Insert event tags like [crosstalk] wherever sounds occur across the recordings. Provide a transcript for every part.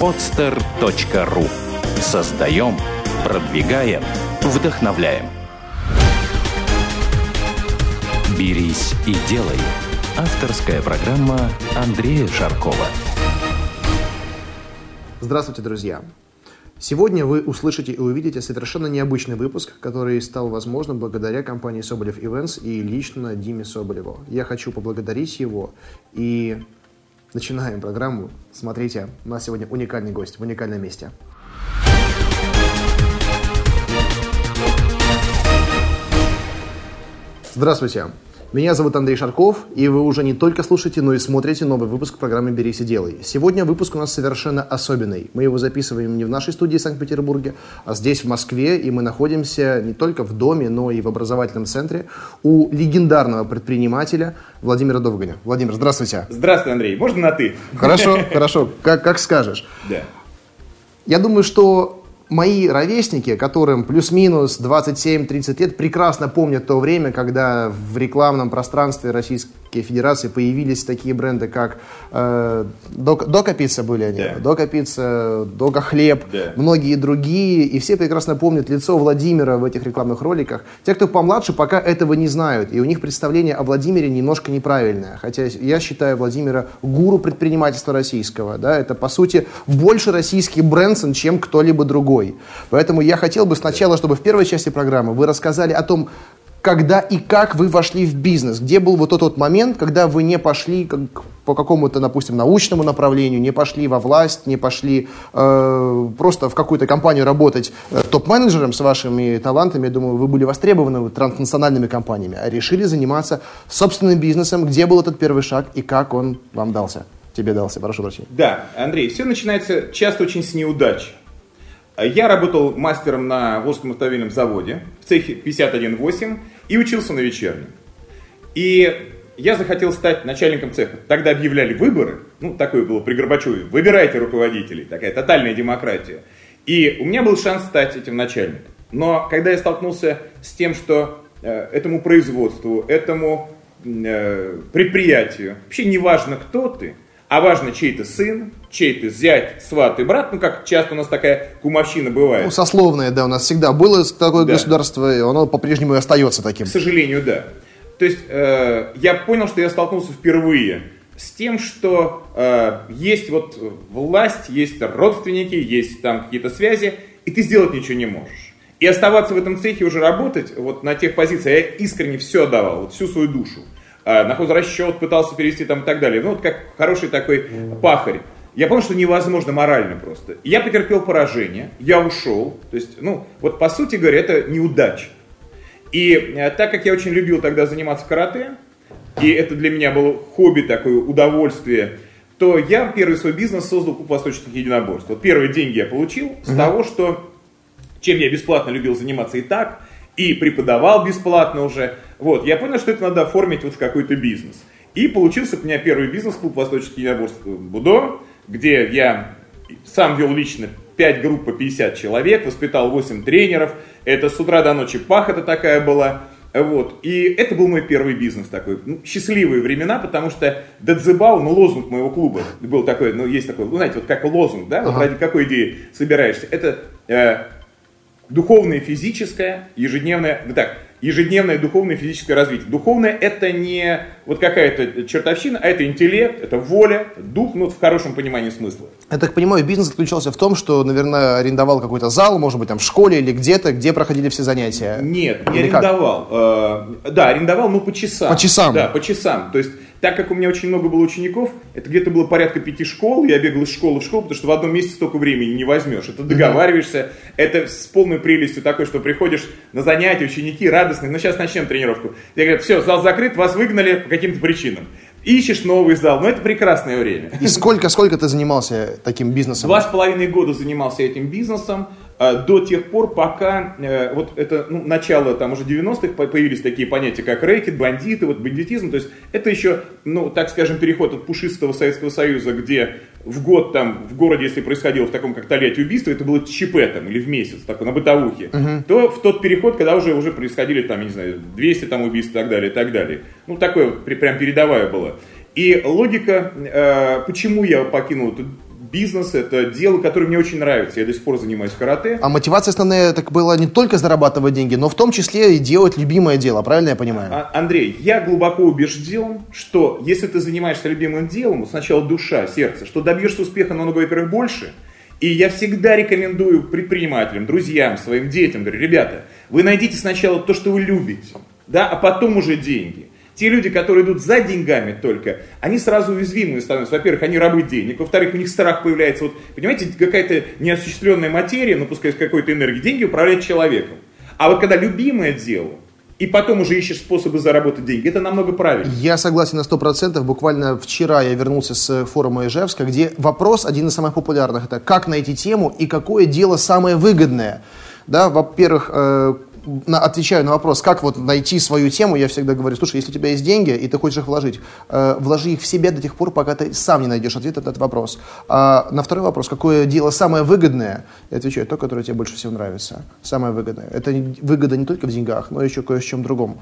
podster.ru Создаем, продвигаем, вдохновляем. «Берись и делай» – авторская программа Андрея Шаркова. Здравствуйте, друзья! Сегодня вы услышите и увидите совершенно необычный выпуск, который стал возможным благодаря компании Соболев Events и лично Диме Соболеву. Я хочу поблагодарить его и начинаем программу. Смотрите, у нас сегодня уникальный гость в уникальном месте. Здравствуйте. Меня зовут Андрей Шарков, и вы уже не только слушаете, но и смотрите новый выпуск программы «Берись и делай». Сегодня выпуск у нас совершенно особенный. Мы его записываем не в нашей студии в Санкт-Петербурге, а здесь, в Москве, и мы находимся не только в доме, но и в образовательном центре у легендарного предпринимателя Владимира Довганя. Владимир, здравствуйте. Здравствуй, Андрей. Можно на «ты»? Хорошо, [laughs] хорошо. Как, как скажешь. Да. Я думаю, что мои ровесники, которым плюс-минус 27-30 лет, прекрасно помнят то время, когда в рекламном пространстве Российской Федерации появились такие бренды, как э, Дока, Дока Пицца были они, Да. Дока Пицца, Дока Хлеб, Да. многие другие, и все прекрасно помнят лицо Владимира в этих рекламных роликах. Те, кто помладше, пока этого не знают, и у них представление о Владимире немножко неправильное, хотя я считаю Владимира гуру предпринимательства российского, да, это по сути больше российский Брэнсон, чем кто-либо другой. Поэтому я хотел бы сначала, чтобы в первой части программы вы рассказали о том, когда и как вы вошли в бизнес? Где был вот тот вот момент, когда вы не пошли как, по какому-то, допустим, научному направлению, не пошли во власть, не пошли э, просто в какую-то компанию работать э, топ-менеджером с вашими талантами, я думаю, вы были востребованы транснациональными компаниями, а решили заниматься собственным бизнесом. Где был этот первый шаг и как он вам дался? Тебе дался, прошу прощения. Да, Андрей, все начинается часто очень с неудач. Я работал мастером на Волжском автомобильном заводе в цехе 51.8 и учился на вечернем. И я захотел стать начальником цеха. Тогда объявляли выборы, ну, такое было при Горбачеве, выбирайте руководителей, такая тотальная демократия. И у меня был шанс стать этим начальником. Но когда я столкнулся с тем, что э, этому производству, этому э, предприятию, вообще не важно, кто ты, а важно, чей ты сын, чей ты зять, сват и брат, ну, как часто у нас такая кумовщина бывает. Ну, сословное, да, у нас всегда было такое Да. государство, и оно по-прежнему и остается таким. К сожалению, да. То есть э, я понял, что я столкнулся впервые с тем, что э, есть вот власть, есть родственники, есть там какие-то связи, и ты сделать ничего не можешь. И оставаться в этом цехе уже работать, вот на тех позициях, я искренне все отдавал, вот всю свою душу. Э, на хозрасчет пытался перевести там и так далее. Ну, вот как хороший такой пахарь. Я понял, что невозможно морально просто. Я потерпел поражение, я ушел. То есть, ну, вот по сути говоря, это неудача. И э, так как я очень любил тогда заниматься карате, и это для меня было хобби, такое удовольствие, то я первый свой бизнес создал клуб восточных единоборств. Вот первые деньги я получил с того, что чем я бесплатно любил заниматься и так, и преподавал бесплатно уже. Вот, я понял, что это надо оформить вот в какой-то бизнес. И получился у меня первый бизнес-клуб восточных единоборств Будо, где я сам вел лично 5 групп по 50 человек, воспитал 8 тренеров. Это с утра до ночи пахота такая была. Вот. И это был мой первый бизнес такой. Ну, счастливые времена, потому что Дадзебау, ну, лозунг моего клуба был такой, ну, есть такой, ну, знаете, вот как лозунг, да, вот Ага. ради какой идеи собираешься. Это э, духовное, физическое, ежедневное, так, ежедневное духовное и физическое развитие. Духовное это не вот какая-то чертовщина, а это интеллект, это воля, дух, ну, в хорошем понимании смысла. Я так понимаю, бизнес заключался в том, что, наверное, арендовал какой-то зал, может быть, там в школе или где-то, где проходили все занятия. Нет, не Или как? арендовал. Э, да, арендовал, но по часам. По часам? Да, по часам. То есть, так как у меня очень много было учеников, это где-то было порядка пяти школ, я бегал из школы в школу, потому что в одном месте столько времени не возьмешь. Это договариваешься, это с полной прелестью такой, что приходишь на занятия, ученики радостные, ну сейчас начнем тренировку. Тебе говорят, все, зал закрыт, вас выгнали по каким-то причинам. Ищешь новый зал, но это прекрасное время. И сколько, сколько ты занимался таким бизнесом? Два с половиной года занимался этим бизнесом до тех пор, пока э, вот это ну, начало там уже 90-х по- появились такие понятия, как рэкет, бандиты, вот бандитизм. То есть это еще, ну, так скажем, переход от пушистого Советского Союза, где в год там в городе, если происходило в таком как Тольятти убийство, это было ЧП там или в месяц, такой на бытовухе, то в тот переход, когда уже уже происходили там, я не знаю, 200 там убийств и так далее, и так далее. Ну, такое прям передовая было. И логика, э, почему я покинул бизнес, это дело, которое мне очень нравится. Я до сих пор занимаюсь карате. А мотивация основная так была не только зарабатывать деньги, но в том числе и делать любимое дело, правильно я понимаю? А, Андрей, я глубоко убежден, что если ты занимаешься любимым делом, сначала душа, сердце, что добьешься успеха намного, во-первых, больше. И я всегда рекомендую предпринимателям, друзьям, своим детям, говорю, ребята, вы найдите сначала то, что вы любите, да, а потом уже деньги. Те люди, которые идут за деньгами только, они сразу уязвимые становятся. Во-первых, они рабы денег. Во-вторых, у них страх появляется. Вот, понимаете, какая-то неосуществленная материя, ну пускай с какой-то энергией, деньги управляют человеком. А вот когда любимое дело, и потом уже ищешь способы заработать деньги. Это намного правильнее. Я согласен на 100%. Буквально вчера я вернулся с форума Ижевска, где вопрос, один из самых популярных, это как найти тему и какое дело самое выгодное. Да, во-первых, э, на, отвечаю на вопрос, как вот найти свою тему, я всегда говорю, слушай, если у тебя есть деньги, и ты хочешь их вложить, э, вложи их в себя до тех пор, пока ты сам не найдешь ответ на этот вопрос. А на второй вопрос, какое дело самое выгодное, я отвечаю, то, которое тебе больше всего нравится. Самое выгодное. Это выгода не только в деньгах, но еще кое в чем другом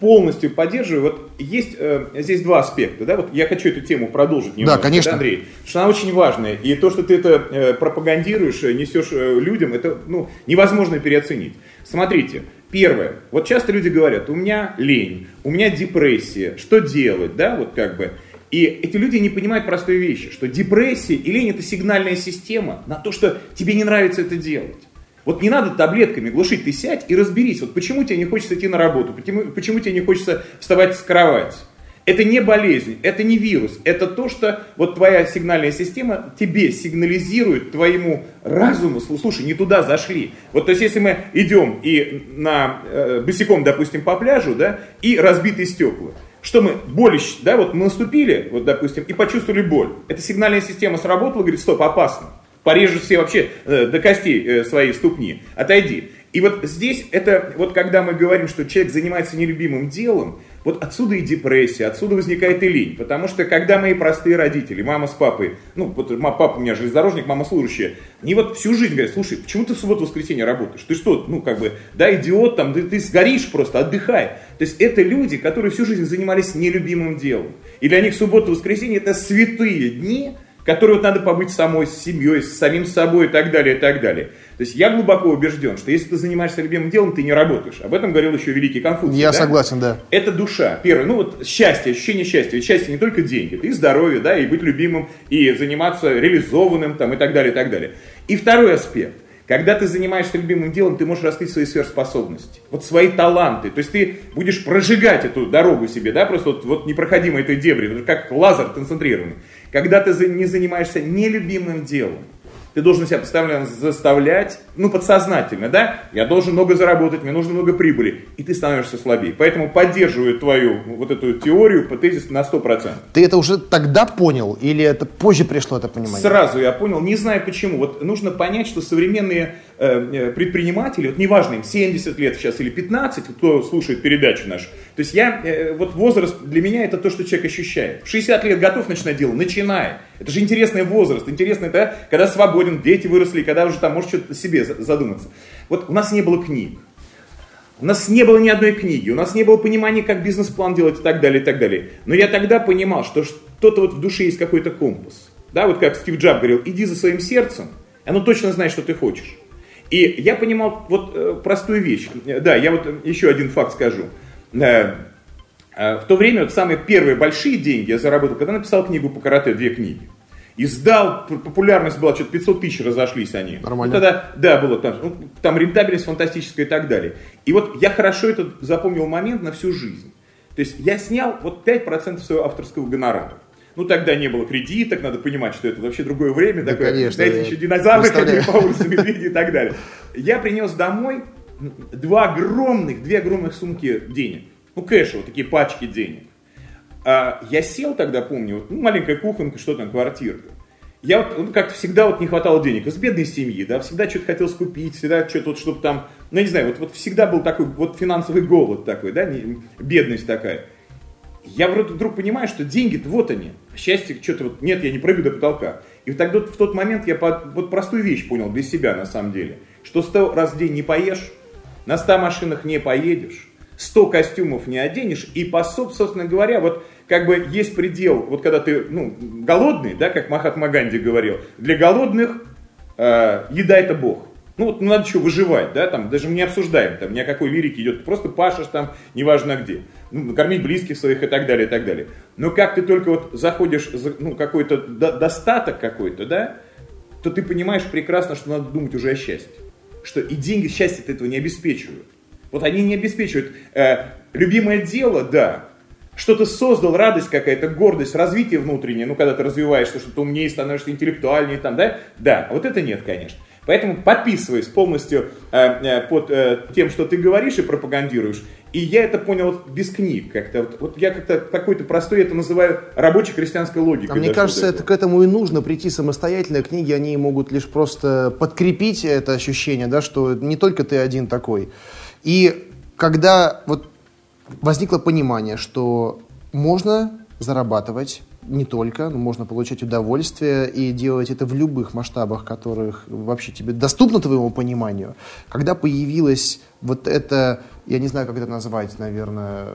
полностью поддерживаю. Вот есть э, здесь два аспекта, да, вот я хочу эту тему продолжить немного, да, конечно. Да, Андрей, что она очень важная, и то, что ты это э, пропагандируешь, э, несешь э, людям, это ну, невозможно переоценить. Смотрите, первое, вот часто люди говорят, у меня лень, у меня депрессия, что делать, да, вот как бы, и эти люди не понимают простой вещи, что депрессия и лень это сигнальная система на то, что тебе не нравится это делать. Вот не надо таблетками глушить, ты сядь и разберись, вот почему тебе не хочется идти на работу, почему, почему тебе не хочется вставать с кровати. Это не болезнь, это не вирус, это то, что вот твоя сигнальная система тебе сигнализирует, твоему разуму, слушай, не туда зашли. Вот то есть если мы идем и на, э, босиком, допустим, по пляжу, да, и разбитые стекла, что мы, боль, да, вот мы наступили, вот, допустим, и почувствовали боль. Эта сигнальная система сработала, говорит, стоп, опасно порежешь все вообще э, до костей э, свои ступни, отойди. И вот здесь это, вот когда мы говорим, что человек занимается нелюбимым делом, вот отсюда и депрессия, отсюда возникает и лень. Потому что когда мои простые родители, мама с папой, ну, вот папа у меня железнодорожник, мама служащая, они вот всю жизнь говорят, слушай, почему ты в субботу-воскресенье работаешь? Ты что, ну, как бы, да, идиот, там, ты, ты сгоришь просто, отдыхай. То есть это люди, которые всю жизнь занимались нелюбимым делом. И для них суббота-воскресенье это святые дни, которой вот надо побыть самой, с семьей, с самим собой и так далее, и так далее. То есть я глубоко убежден, что если ты занимаешься любимым делом, ты не работаешь. Об этом говорил еще великий Конфуций. Я да? согласен, да. Это душа. Первое, ну вот счастье, ощущение счастья. Ведь счастье не только деньги, это и здоровье, да, и быть любимым, и заниматься реализованным, там, и так далее, и так далее. И второй аспект. Когда ты занимаешься любимым делом, ты можешь раскрыть свои сверхспособности, вот свои таланты. То есть ты будешь прожигать эту дорогу себе, да, просто вот, вот непроходимой этой дебри, как лазер концентрированный. Когда ты не занимаешься нелюбимым делом, ты должен себя постоянно заставлять, ну, подсознательно, да? Я должен много заработать, мне нужно много прибыли. И ты становишься слабее. Поэтому поддерживаю твою вот эту теорию по тезису на 100%. Ты это уже тогда понял? Или это позже пришло это понимание? Сразу я понял, не знаю почему. Вот нужно понять, что современные предприниматели, вот неважно им 70 лет сейчас или 15, кто слушает передачу нашу, то есть я, э, вот возраст для меня это то, что человек ощущает. В 60 лет готов начинать дело, начинай. Это же интересный возраст, интересный, да, когда свободен, дети выросли, когда уже там может что-то себе задуматься. Вот у нас не было книг. У нас не было ни одной книги, у нас не было понимания, как бизнес-план делать и так далее, и так далее. Но я тогда понимал, что что-то вот в душе есть какой-то компас. Да, вот как Стив Джаб говорил, иди за своим сердцем, оно точно знает, что ты хочешь. И я понимал вот э, простую вещь. Да, я вот еще один факт скажу. Э, в то время вот самые первые большие деньги я заработал, когда написал книгу по карате, две книги. Издал, популярность была, что-то 500 тысяч разошлись они. Нормально. Ну, тогда, да, было там, ну, там рентабельность фантастическая и так далее. И вот я хорошо этот запомнил момент на всю жизнь. То есть я снял вот 5% своего авторского гонорара. Ну, тогда не было кредиток, надо понимать, что это вообще другое время. Да, такое, конечно, знаете, еще динозавры ходили по улице, медведи и так далее. Я принес домой два огромных, две огромных сумки денег. Ну, кэша, вот такие пачки денег. А я сел тогда, помню, вот, ну, маленькая кухонка, что там, квартирка. Я вот, ну, как всегда, вот не хватало денег. Из бедной семьи, да, всегда что-то хотел скупить, всегда что-то вот, чтобы там, ну, я не знаю, вот, вот всегда был такой вот финансовый голод такой, да, не, бедность такая. Я вроде вдруг понимаю, что деньги вот они, счастье что-то вот, нет, я не прыгаю до потолка. И тогда в тот момент я под, вот простую вещь понял для себя на самом деле, что сто раз в день не поешь, на ста машинах не поедешь, 100 костюмов не оденешь, и, по, собственно говоря, вот как бы есть предел, вот когда ты, ну, голодный, да, как Махатма Ганди говорил, для голодных э, еда это Бог. Ну вот надо еще выживать, да, там даже мы не обсуждаем, там ни о какой лирике идет, просто пашешь там, неважно где, ну, кормить близких своих и так далее, и так далее. Но как ты только вот заходишь, ну, какой-то до, достаток какой-то, да, то ты понимаешь прекрасно, что надо думать уже о счастье. Что и деньги счастье этого не обеспечивают. Вот они не обеспечивают. Э, любимое дело, да, что ты создал, радость какая-то, гордость, развитие внутреннее, ну, когда ты развиваешься, что ты умнее становишься, интеллектуальнее, там, да, да, вот это нет, конечно. Поэтому подписываюсь полностью э, э, под э, тем, что ты говоришь и пропагандируешь. И я это понял вот без книг как-то. Вот, вот я как-то какой-то простой это называю рабочей крестьянской логикой. А мне кажется, это к этому и нужно прийти самостоятельно. Книги, они могут лишь просто подкрепить это ощущение, да, что не только ты один такой. И когда вот возникло понимание, что можно зарабатывать не только, но можно получать удовольствие и делать это в любых масштабах, которых вообще тебе доступно твоему пониманию. Когда появилась вот эта, я не знаю, как это назвать, наверное,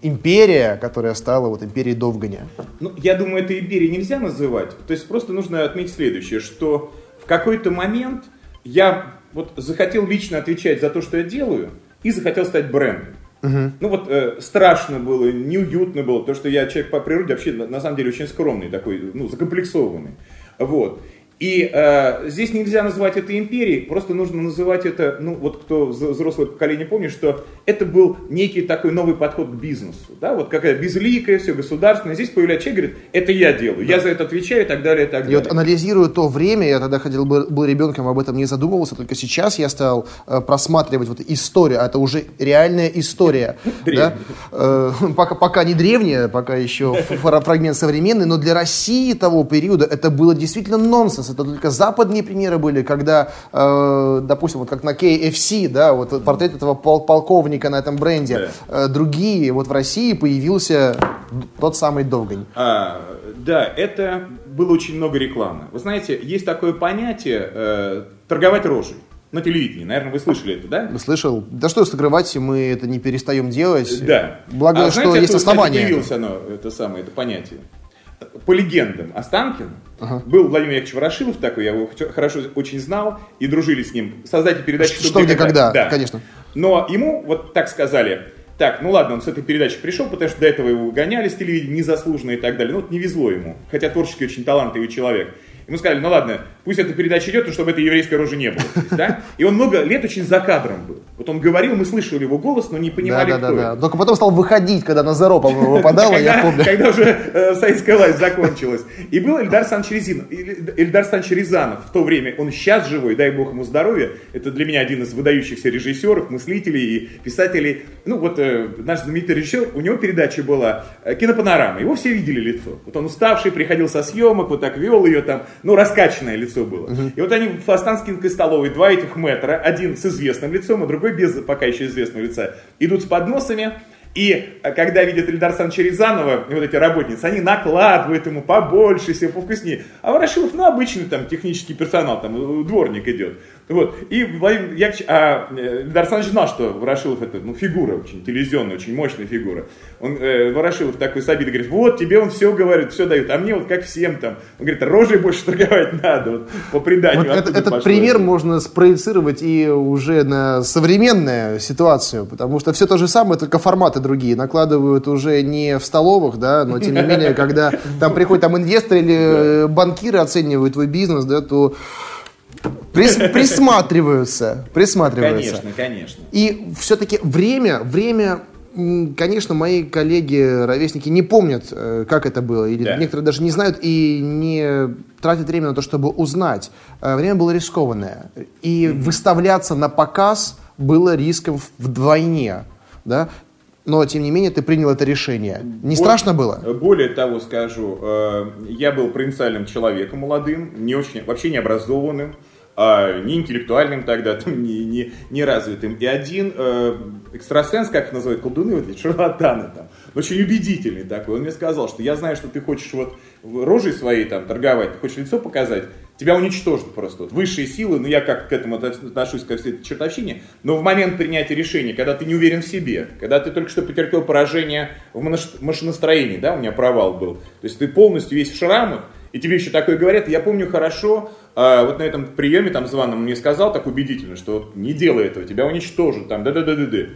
империя, которая стала вот империей Довганя. Ну, я думаю, это империей нельзя называть. То есть просто нужно отметить следующее, что в какой-то момент я вот захотел лично отвечать за то, что я делаю, и захотел стать брендом. Угу. Ну вот э, страшно было, неуютно было, то что я человек по природе вообще на, на самом деле очень скромный такой, ну закомплексованный. Вот. И э, здесь нельзя называть это империей, просто нужно называть это, ну вот кто взрослое поколение помнит, что это был некий такой новый подход к бизнесу. Да? Вот какая безликая, все государственное. Здесь появляется человек, говорит, это я делаю, да. я за это отвечаю и так далее, и так далее. И вот анализируя то время, я тогда ходил, был, был ребенком, об этом не задумывался, только сейчас я стал э, просматривать вот историю, а это уже реальная история. [laughs] Да? Э, пока, пока не древняя, пока еще фрагмент современный, но для России того периода это было действительно нонсенс это только западные примеры были, когда, э, допустим, вот как на KFC, да, вот портрет этого пол полковника на этом бренде, да. э, другие, вот в России появился тот самый Довгань. А, да, это было очень много рекламы. Вы знаете, есть такое понятие э, торговать рожей на телевидении. Наверное, вы слышали это, да? Слышал. Да что скрывать, мы это не перестаем делать. Да. Благо, а, знаете, что есть основания. появилось оно, это самое, это понятие? По легендам, Останкин Ага. Был Владимир Яковлевич Ворошилов такой, я его хорошо очень знал и дружили с ним. Создатель передачи «Что, что где, когда», да. конечно. Но ему вот так сказали, так, ну ладно, он с этой передачи пришел, потому что до этого его гоняли с телевидения незаслуженно и так далее. Ну вот не везло ему, хотя творческий очень талантливый человек. Ему сказали, ну ладно, пусть эта передача идет, но чтобы этой еврейской рожи не было. Да? И он много лет очень за кадром был. Вот он говорил, мы слышали его голос, но не понимали, да, да, кто да, да. Только потом стал выходить, когда на по-моему, [laughs] выпадало, я помню. Когда уже э, советская власть закончилась. И был Эльдар Санч Эльдар Санч Рязанов. В то время, он сейчас живой, дай бог ему здоровья. Это для меня один из выдающихся режиссеров, мыслителей и писателей. Ну вот э, наш знаменитый режиссер, у него передача была э, «Кинопанорама». Его все видели лицо. Вот он уставший, приходил со съемок, вот так вел ее там ну, раскачанное лицо было. Угу. И вот они в Останкинской столовой, два этих метра, один с известным лицом, а другой без пока еще известного лица, идут с подносами, и э, когда видят Ильдар Санча Рязанова, вот эти работницы, они накладывают ему побольше, себе повкуснее. А Ворошилов, ну, обычный там технический персонал, там дворник идет. Вот. И Владимир Яковлевич, а э, Дарсан знал, что Ворошилов это ну, фигура очень телевизионная, очень мощная фигура. Он, э, Ворошилов такой с обидой говорит, вот тебе он все говорит, все дает, а мне вот как всем там. Он говорит, рожей больше торговать надо, вот, по преданию. Вот этот, этот пример это? можно спроецировать и уже на современную ситуацию, потому что все то же самое, только форматы другие. Накладывают уже не в столовых, да, но тем не [laughs] менее, когда там приходит там инвестор или банкиры оценивают твой бизнес, да, то Прис, присматриваются, присматриваются. Конечно, конечно. И все-таки время, время, конечно, мои коллеги, ровесники не помнят, э, как это было, или да. некоторые даже не знают и не тратят время на то, чтобы узнать. Э, время было рискованное, и mm-hmm. выставляться на показ было риском вдвойне, да. Но, тем не менее, ты принял это решение. Не более, страшно было? Более того скажу, э, я был провинциальным человеком молодым, не очень, вообще не образованным а, не интеллектуальным тогда, [laughs] там, не, не, не развитым. И один э, экстрасенс, как их называют, колдуны, вот эти шарлатаны там, очень убедительный такой, он мне сказал, что я знаю, что ты хочешь вот рожей своей там торговать, ты хочешь лицо показать, тебя уничтожат просто. Вот высшие силы, ну я как к этому отношусь, ко всей этой чертовщине, но в момент принятия решения, когда ты не уверен в себе, когда ты только что потерпел поражение в машиностроении, да, у меня провал был, то есть ты полностью весь в шрамах, и тебе еще такое говорят. Я помню хорошо, э, вот на этом приеме там званом мне сказал так убедительно, что вот не делай этого, тебя уничтожат, там, да-да-да-да-да.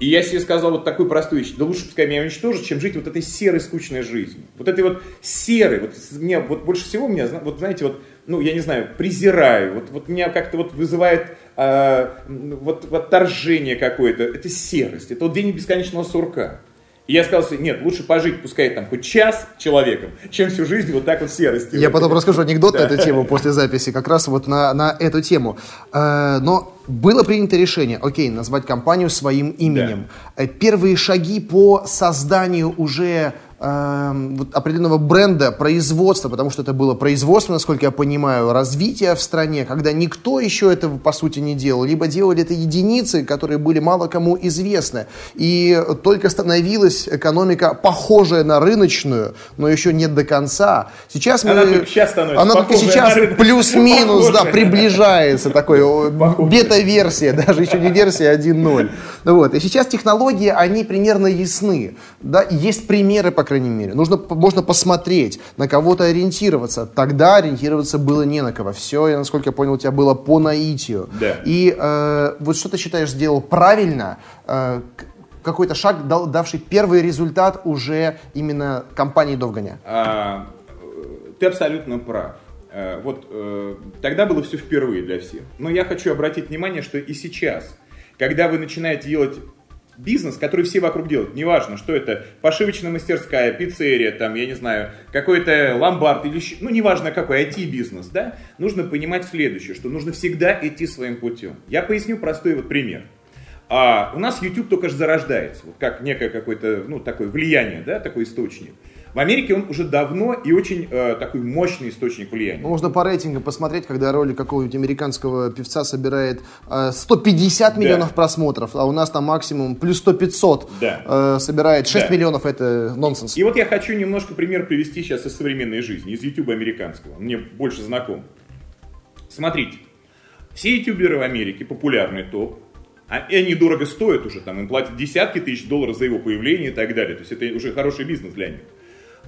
И я себе сказал вот такую простую вещь, да лучше пускай меня уничтожат, чем жить вот этой серой, скучной жизнью. Вот этой вот серой, вот мне, вот больше всего меня, вот знаете, вот, ну, я не знаю, презираю, вот, вот меня как-то вот вызывает э, вот, отторжение какое-то, это серость, это вот день бесконечного сурка. И я сказал себе, нет, лучше пожить, пускай там хоть час человеком, чем всю жизнь вот так вот серости. Я потом расскажу анекдот да. на эту тему после записи, как раз вот на, на эту тему. Э, но было принято решение, окей, назвать компанию своим именем. Да. Э, первые шаги по созданию уже вот определенного бренда производства, потому что это было производство, насколько я понимаю, развитие в стране, когда никто еще этого по сути не делал, либо делали это единицы, которые были мало кому известны. И только становилась экономика похожая на рыночную, но еще нет до конца. Сейчас мы... Она только сейчас становится Она только сейчас плюс-минус, да, приближается такой бета-версия, даже еще не версия 1.0. Вот. И сейчас технологии, они примерно ясны. Да? Есть примеры, по крайней мере. Нужно, можно посмотреть, на кого-то ориентироваться. Тогда ориентироваться было не на кого. Все, я, насколько я понял, у тебя было по наитию. Да. И э, вот что ты считаешь сделал правильно, э, какой-то шаг, дал, давший первый результат уже именно компании Довганя? А, ты абсолютно прав. Э, вот э, тогда было все впервые для всех. Но я хочу обратить внимание, что и сейчас, когда вы начинаете делать бизнес, который все вокруг делают. Неважно, что это пошивочная мастерская, пиццерия, там, я не знаю, какой-то ломбард или ну, неважно какой, IT-бизнес, да, нужно понимать следующее, что нужно всегда идти своим путем. Я поясню простой вот пример. А у нас YouTube только же зарождается, вот как некое какое-то, ну, такое влияние, да, такой источник. В Америке он уже давно и очень э, такой мощный источник влияния. Ну, можно по рейтингам посмотреть, когда ролик какого-нибудь американского певца собирает э, 150 да. миллионов просмотров, а у нас там максимум плюс 100-500 да. э, собирает 6 да. миллионов, это нонсенс. И вот я хочу немножко пример привести сейчас из современной жизни, из YouTube американского. Мне больше знаком. Смотрите, все ютуберы в Америке, популярный топ, а, и они дорого стоят уже, там им платят десятки тысяч долларов за его появление и так далее. То есть это уже хороший бизнес для них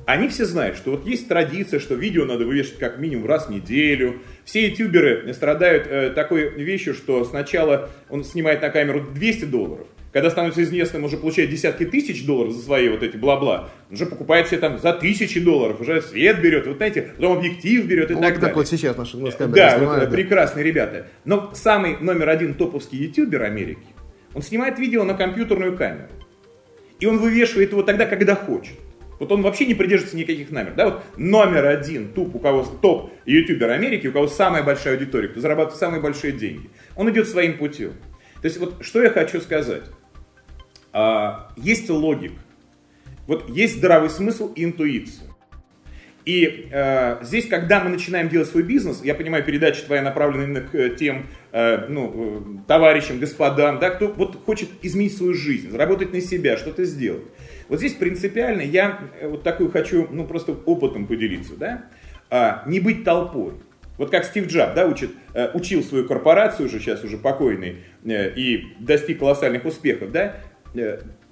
они все знают, что вот есть традиция, что видео надо вывешивать как минимум раз в неделю. Все ютуберы страдают э, такой вещью, что сначала он снимает на камеру 200 долларов, когда становится известным, уже получает десятки тысяч долларов за свои вот эти бла-бла, уже покупает себе там за тысячи долларов, уже свет берет, вот знаете, потом объектив берет и вот так как далее. вот сейчас наши нас камеры Да, снимают, вот, да. прекрасные ребята. Но самый номер один топовский ютубер Америки, он снимает видео на компьютерную камеру. И он вывешивает его тогда, когда хочет. Вот он вообще не придерживается никаких номер. Да? Вот номер один туп, у кого топ ютубер Америки, у кого самая большая аудитория, кто зарабатывает самые большие деньги. Он идет своим путем. То есть вот что я хочу сказать. А, есть логик. Вот есть здравый смысл и интуиция. И э, здесь, когда мы начинаем делать свой бизнес, я понимаю, передача твоя направлена именно к э, тем э, ну, э, товарищам, господам, да, кто вот хочет изменить свою жизнь, заработать на себя, что-то сделать. Вот здесь принципиально я э, вот такую хочу, ну просто опытом поделиться, да, а, не быть толпой. Вот как Стив Джаб, да, учит, э, учил свою корпорацию, уже сейчас уже покойный, э, и достиг колоссальных успехов, да,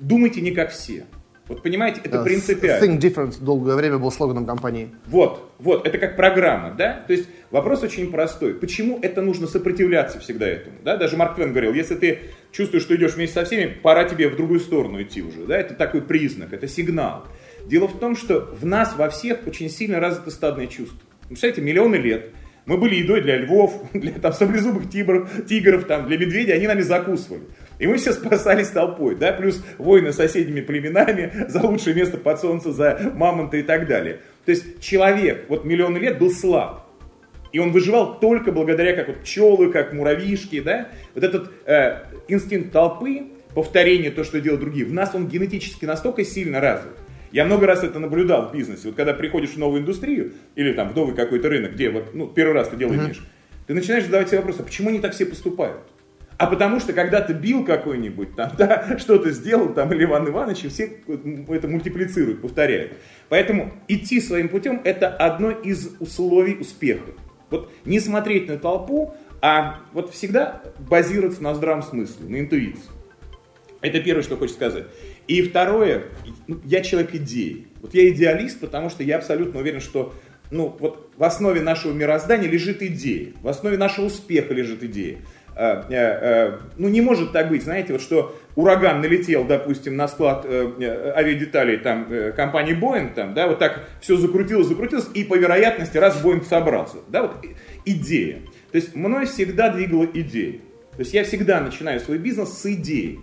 думайте не как все. Вот понимаете, это uh, принципиально. Think different долгое время был слоганом компании. Вот, вот, это как программа, да? То есть вопрос очень простой. Почему это нужно сопротивляться всегда этому? Да? Даже Марк Твен говорил, если ты чувствуешь, что идешь вместе со всеми, пора тебе в другую сторону идти уже, да? Это такой признак, это сигнал. Дело в том, что в нас во всех очень сильно развито стадное чувство. Представляете, миллионы лет мы были едой для львов, [laughs] для там, саблезубых тигров, тигров там, для медведей, они нами закусывали. И мы все спасались толпой, да, плюс войны с соседними племенами за лучшее место под солнце, за мамонта и так далее. То есть человек вот миллионы лет был слаб. И он выживал только благодаря, как вот пчелы, как муравьишки, да. Вот этот э, инстинкт толпы, повторение то, что делают другие, в нас он генетически настолько сильно развит. Я много раз это наблюдал в бизнесе. Вот когда приходишь в новую индустрию или там в новый какой-то рынок, где вот, ну, первый раз ты имеешь, uh-huh. ты начинаешь задавать себе вопрос, а почему они так все поступают? А потому что когда ты бил какой-нибудь, там, [laughs] да, что-то сделал, там, или Иван Иванович, и все это мультиплицируют, повторяют. Поэтому идти своим путем – это одно из условий успеха. Вот не смотреть на толпу, а вот всегда базироваться на здравом смысле, на интуиции. Это первое, что хочу сказать. И второе, ну, я человек идеи. Вот я идеалист, потому что я абсолютно уверен, что ну, вот в основе нашего мироздания лежит идея, в основе нашего успеха лежит идея. Э, э, э, ну, не может так быть, знаете, вот что ураган налетел, допустим, на склад авиадеталей там, компании Boeing, там, да, вот так все закрутилось, закрутилось, и по вероятности раз Boeing собрался. Да, вот идея. То есть мной всегда двигала идея. То есть я всегда начинаю свой бизнес с идеи.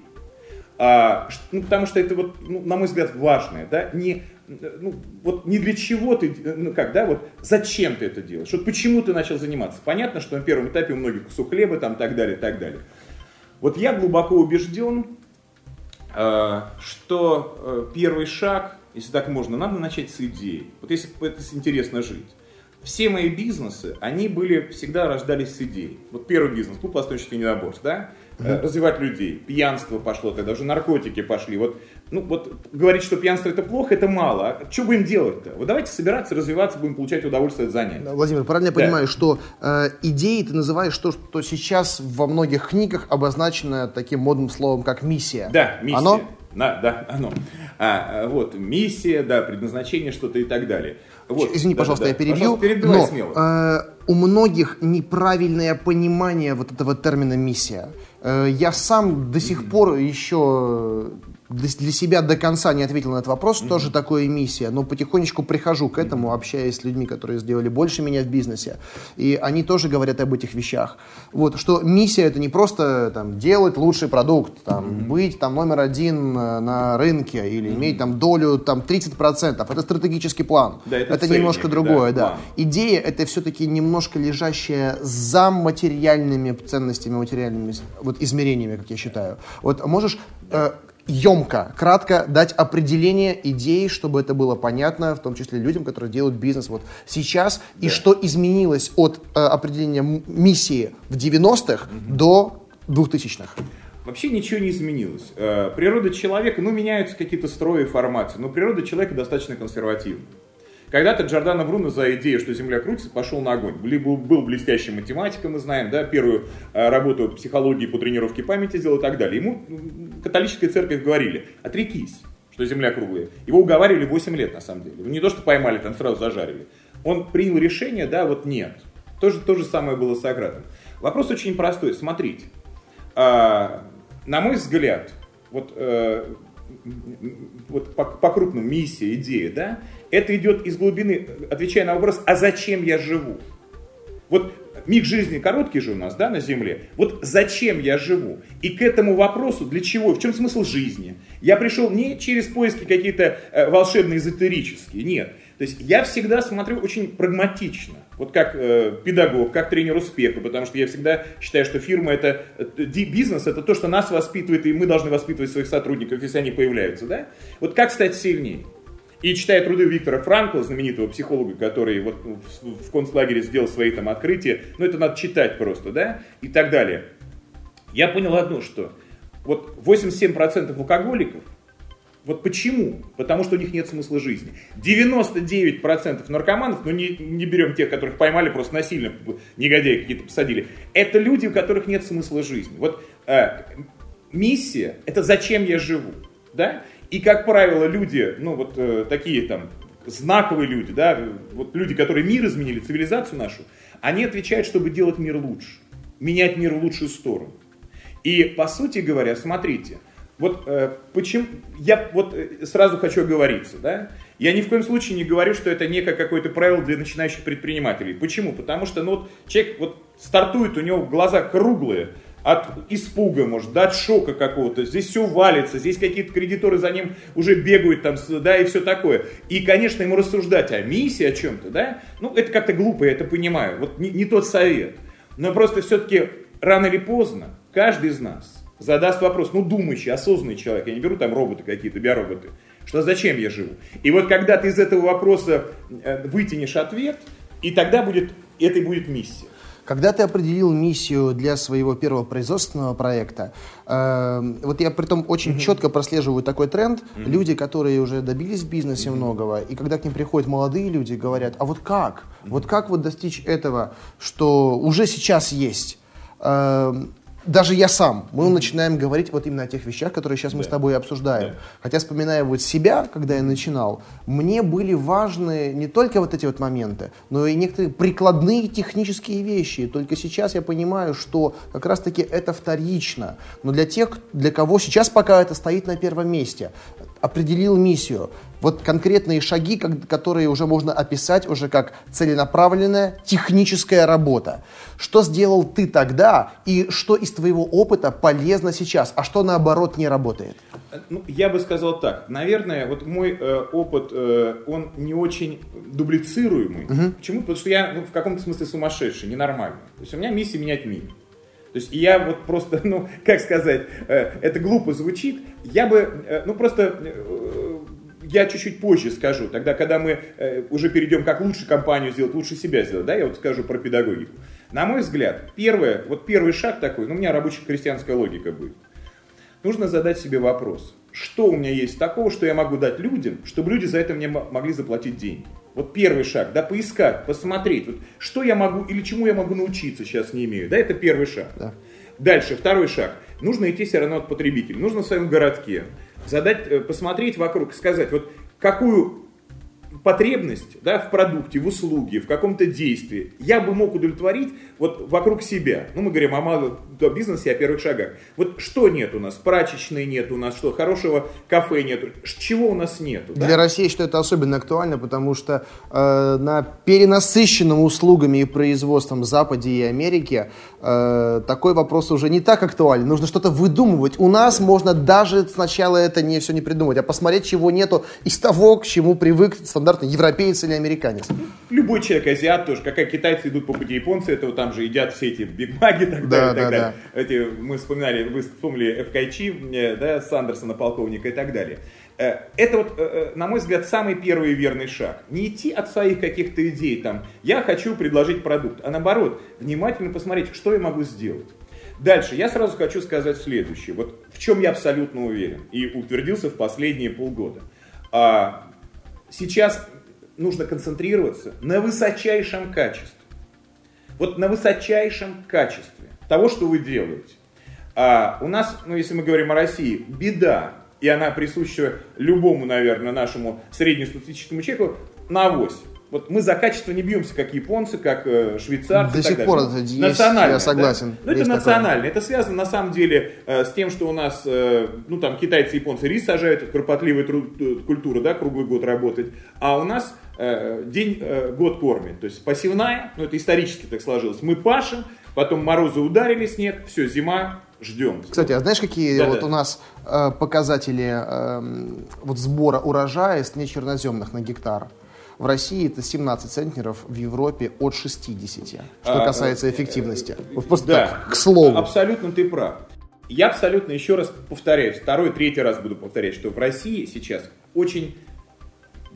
А, ну, потому что это, вот, ну, на мой взгляд, важное. Да? Не, ну, вот не для чего ты, ну как, да, вот зачем ты это делаешь, вот почему ты начал заниматься. Понятно, что на первом этапе у многих кусок хлеба, там, так далее, так далее. Вот я глубоко убежден, э, что э, первый шаг, если так можно, надо начать с идеи. Вот если это интересно жить. Все мои бизнесы, они были, всегда рождались с идеей. Вот первый бизнес, клуб «Восточный недоборств», да, mm-hmm. развивать людей, пьянство пошло, тогда уже наркотики пошли. Вот ну вот говорить, что пьянство это плохо, это мало. А что будем делать-то? Вот давайте собираться, развиваться, будем получать удовольствие от занятий. Владимир, правильно я да. понимаю, что э, идеи ты называешь то, что сейчас во многих книгах обозначено таким модным словом, как миссия. Да, миссия. Оно? Да, да, оно. А, вот, миссия, да, предназначение, что-то и так далее. Вот, Извини, да, пожалуйста, да, я перебью. но э, у многих неправильное понимание вот этого термина миссия. Э, я сам до сих пор еще для себя до конца не ответил на этот вопрос, mm-hmm. тоже такое миссия, но потихонечку прихожу к этому, общаясь с людьми, которые сделали больше меня в бизнесе, и они тоже говорят об этих вещах. Вот, что миссия это не просто там, делать лучший продукт, там, mm-hmm. быть там номер один э, на рынке или mm-hmm. иметь там долю там 30%, это стратегический план. Да, это это немножко другое, да. да. Идея это все-таки немножко лежащая за материальными ценностями, материальными вот измерениями, как я считаю. Вот можешь э, емко, кратко дать определение идеи, чтобы это было понятно, в том числе людям, которые делают бизнес вот сейчас, да. и что изменилось от э, определения миссии в 90-х угу. до 2000-х. Вообще ничего не изменилось. Э, природа человека, ну, меняются какие-то строи и формации, но природа человека достаточно консервативна. Когда-то Джордано Бруно за идею, что Земля крутится, пошел на огонь. Был, был блестящим математиком, мы знаем, да, первую э, работу психологии по тренировке памяти сделал и так далее. Ему католическая церковь говорили, отрекись, что Земля круглая. Его уговаривали 8 лет, на самом деле. Не то, что поймали, там сразу зажарили. Он принял решение, да, вот нет. То же, то же самое было с Сократом. Вопрос очень простой. Смотрите, а, на мой взгляд, вот, э, вот по, по крупному миссия, идея, да, это идет из глубины, отвечая на вопрос, а зачем я живу? Вот миг жизни короткий же у нас, да, на Земле. Вот зачем я живу? И к этому вопросу, для чего, в чем смысл жизни? Я пришел не через поиски какие-то э, волшебные, эзотерические, нет. То есть я всегда смотрю очень прагматично, вот как э, педагог, как тренер успеха, потому что я всегда считаю, что фирма это, э, бизнес это то, что нас воспитывает, и мы должны воспитывать своих сотрудников, если они появляются, да? Вот как стать сильнее? И читая труды Виктора Франкла, знаменитого психолога, который вот в концлагере сделал свои там открытия, ну это надо читать просто, да, и так далее. Я понял одно, что вот 87% алкоголиков, вот почему? Потому что у них нет смысла жизни. 99% наркоманов, ну не, не берем тех, которых поймали просто насильно, негодяи какие-то посадили, это люди, у которых нет смысла жизни. Вот э, миссия, это зачем я живу, да? И, как правило, люди, ну вот э, такие там знаковые люди, да, вот люди, которые мир изменили, цивилизацию нашу, они отвечают, чтобы делать мир лучше, менять мир в лучшую сторону. И, по сути говоря, смотрите, вот э, почему, я вот э, сразу хочу оговориться, да, я ни в коем случае не говорю, что это некое какое-то правило для начинающих предпринимателей. Почему? Потому что, ну, вот человек вот стартует, у него глаза круглые, от испуга, может, да, от шока какого-то. Здесь все валится, здесь какие-то кредиторы за ним уже бегают, там, да, и все такое. И, конечно, ему рассуждать о миссии, о чем-то, да, ну, это как-то глупо, я это понимаю. Вот не, не тот совет. Но просто все-таки рано или поздно каждый из нас задаст вопрос, ну, думающий, осознанный человек, я не беру там роботы какие-то, биороботы, что зачем я живу? И вот когда ты из этого вопроса э, вытянешь ответ, и тогда будет, это и будет миссия. Когда ты определил миссию для своего первого производственного проекта, э, вот я при том очень mm-hmm. четко прослеживаю такой тренд. Mm-hmm. Люди, которые уже добились в бизнесе mm-hmm. многого, и когда к ним приходят молодые люди, говорят, а вот как? Mm-hmm. Вот как вот достичь этого, что уже сейчас есть? Э, даже я сам, мы начинаем говорить вот именно о тех вещах, которые сейчас да. мы с тобой обсуждаем. Да. Хотя, вспоминая вот себя, когда я начинал, мне были важны не только вот эти вот моменты, но и некоторые прикладные технические вещи. Только сейчас я понимаю, что как раз-таки это вторично. Но для тех, для кого сейчас пока это стоит на первом месте, определил миссию. Вот конкретные шаги, которые уже можно описать уже как целенаправленная техническая работа. Что сделал ты тогда и что из твоего опыта полезно сейчас, а что наоборот не работает? Ну, я бы сказал так. Наверное, вот мой э, опыт, э, он не очень дублицируемый. Угу. Почему? Потому что я ну, в каком-то смысле сумасшедший, ненормальный. То есть у меня миссия менять мир. То есть я вот просто, ну, [laughs] как сказать, э, это глупо звучит, я бы, э, ну, просто э, я чуть-чуть позже скажу, тогда, когда мы э, уже перейдем, как лучше компанию сделать, лучше себя сделать, да, я вот скажу про педагогику. На мой взгляд, первое, вот первый шаг такой, ну, у меня рабочая крестьянская логика будет. Нужно задать себе вопрос, что у меня есть такого, что я могу дать людям, чтобы люди за это мне могли заплатить деньги. Вот первый шаг, да, поискать, посмотреть, вот, что я могу или чему я могу научиться сейчас не имею, да, это первый шаг. Да. Дальше, второй шаг. Нужно идти все равно от потребителя, нужно в своем городке задать, э, посмотреть вокруг, сказать, вот какую потребность да, в продукте, в услуге, в каком-то действии я бы мог удовлетворить вот вокруг себя. Ну, мы говорим о малом бизнесе, о первых шагах. Вот что нет у нас? Прачечной нет у нас, что хорошего кафе нет. Чего у нас нет? Да? Для России что это особенно актуально, потому что э, на перенасыщенном услугами и производством Западе и Америке э, такой вопрос уже не так актуален. Нужно что-то выдумывать. У нас можно даже сначала это не все не придумать, а посмотреть, чего нету из того, к чему привык стандартный европеец или американец. Любой человек, азиат тоже, как китайцы идут по пути японцы, это вот там же едят все эти бигмаги и так да, далее. Да, так далее. Да. Эти, мы вспоминали, вы вспомнили ФКЧ, э, да, Сандерсона, полковника и так далее. Э, это вот, э, на мой взгляд, самый первый верный шаг. Не идти от своих каких-то идей, там, я хочу предложить продукт, а наоборот, внимательно посмотреть, что я могу сделать. Дальше, я сразу хочу сказать следующее, вот в чем я абсолютно уверен и утвердился в последние полгода. А, сейчас нужно концентрироваться на высочайшем качестве. Вот на высочайшем качестве того, что вы делаете. А у нас, ну если мы говорим о России, беда, и она присуща любому, наверное, нашему среднестатистическому человеку, на авось. Вот мы за качество не бьемся, как японцы, как э, швейцарцы. До сих пор это есть, я согласен. Да? Ну, это национально. Это связано, на самом деле, э, с тем, что у нас, э, ну, там, китайцы японцы рис сажают, это кропотливая труд, культура, да, круглый год работать. А у нас день, год кормит. То есть пассивная, ну, это исторически так сложилось. Мы пашем, потом морозы ударили, снег, все, зима, ждем. Кстати, а знаешь, какие да, вот да. у нас э, показатели э, вот сбора урожая с нечерноземных на гектар? В России это 17 центнеров, в Европе от 60, что а, касается э, эффективности. Вот просто да, так, к слову. Абсолютно ты прав. Я абсолютно, еще раз повторяю, второй, третий раз буду повторять, что в России сейчас очень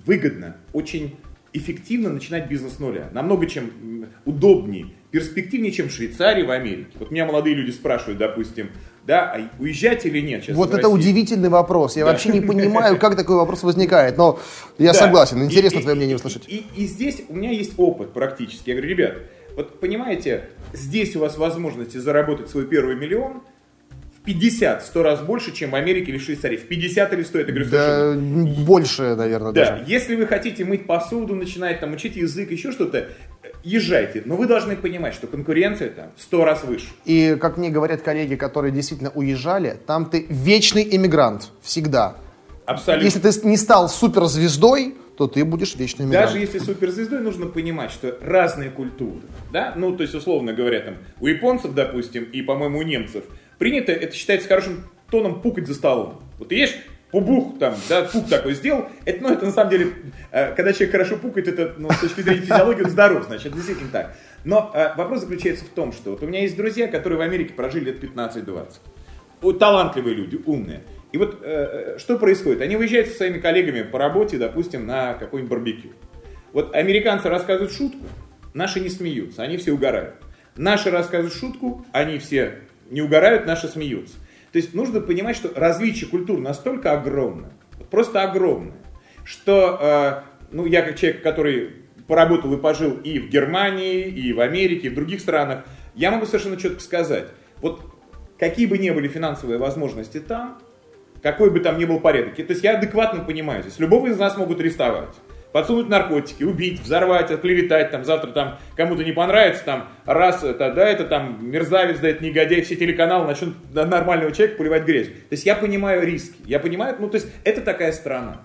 выгодно, очень эффективно начинать бизнес с нуля. Намного чем удобнее, перспективнее, чем в Швейцарии, в Америке. Вот меня молодые люди спрашивают, допустим, да, а уезжать или нет сейчас Вот это России? удивительный вопрос. Я да. вообще не понимаю, как такой вопрос возникает, но я да. согласен. Интересно и, твое мнение услышать. И, и, и здесь у меня есть опыт практически. Я говорю, ребят, вот понимаете, здесь у вас возможности заработать свой первый миллион – 50-100 раз больше, чем в Америке или в Швейцарии. В 50 или 100, это говорю Да, больше, наверное, да. даже. Если вы хотите мыть посуду, начинать там учить язык, еще что-то, езжайте. Но вы должны понимать, что конкуренция там в 100 раз выше. И, как мне говорят коллеги, которые действительно уезжали, там ты вечный иммигрант. Всегда. Абсолютно. Если ты не стал суперзвездой, то ты будешь вечным иммигрантом. Даже если суперзвездой, нужно понимать, что разные культуры, да, ну, то есть, условно говоря, там, у японцев, допустим, и, по-моему, у немцев – принято, это считается хорошим тоном пукать за столом. Вот ты ешь, пубух там, да, пук такой сделал, это, ну, это на самом деле, э, когда человек хорошо пукает, это, ну, с точки зрения физиологии, он здоров, значит, действительно так. Но э, вопрос заключается в том, что вот у меня есть друзья, которые в Америке прожили лет 15-20. Вот, талантливые люди, умные. И вот э, что происходит? Они выезжают со своими коллегами по работе, допустим, на какой-нибудь барбекю. Вот американцы рассказывают шутку, наши не смеются, они все угорают. Наши рассказывают шутку, они все не угорают, наши смеются. То есть нужно понимать, что различие культур настолько огромное, просто огромное, что э, ну, я как человек, который поработал и пожил и в Германии, и в Америке, и в других странах, я могу совершенно четко сказать, вот какие бы ни были финансовые возможности там, какой бы там ни был порядок, то есть я адекватно понимаю, здесь любого из нас могут арестовать, подсунуть наркотики, убить, взорвать, отклеветать, там, завтра там кому-то не понравится, там, раз это, да, это там мерзавец, да, это негодяй, все телеканалы начнут на нормального человека поливать грязь. То есть я понимаю риски, я понимаю, ну, то есть это такая страна.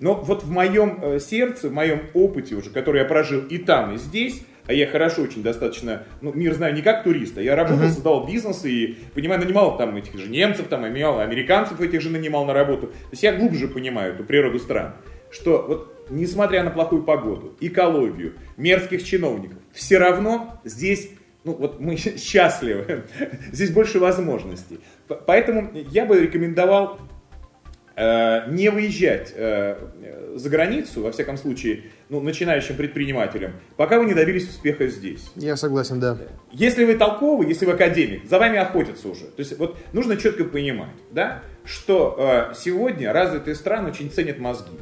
Но вот в моем э, сердце, в моем опыте уже, который я прожил и там, и здесь, а я хорошо очень достаточно, ну, мир знаю не как турист, а я работал, uh-huh. создавал бизнес и, понимаю, нанимал там этих же немцев, там, нанимал американцев этих же нанимал на работу. То есть я глубже понимаю эту природу стран, что вот несмотря на плохую погоду, экологию, мерзких чиновников, все равно здесь ну вот мы [laughs] счастливы, здесь больше возможностей. Поэтому я бы рекомендовал Э, не выезжать э, за границу, во всяком случае, ну, начинающим предпринимателям, пока вы не добились успеха здесь. Я согласен, да. Если вы толковый, если вы академик, за вами охотятся уже. То есть вот нужно четко понимать, да, что э, сегодня развитые страны очень ценят мозги.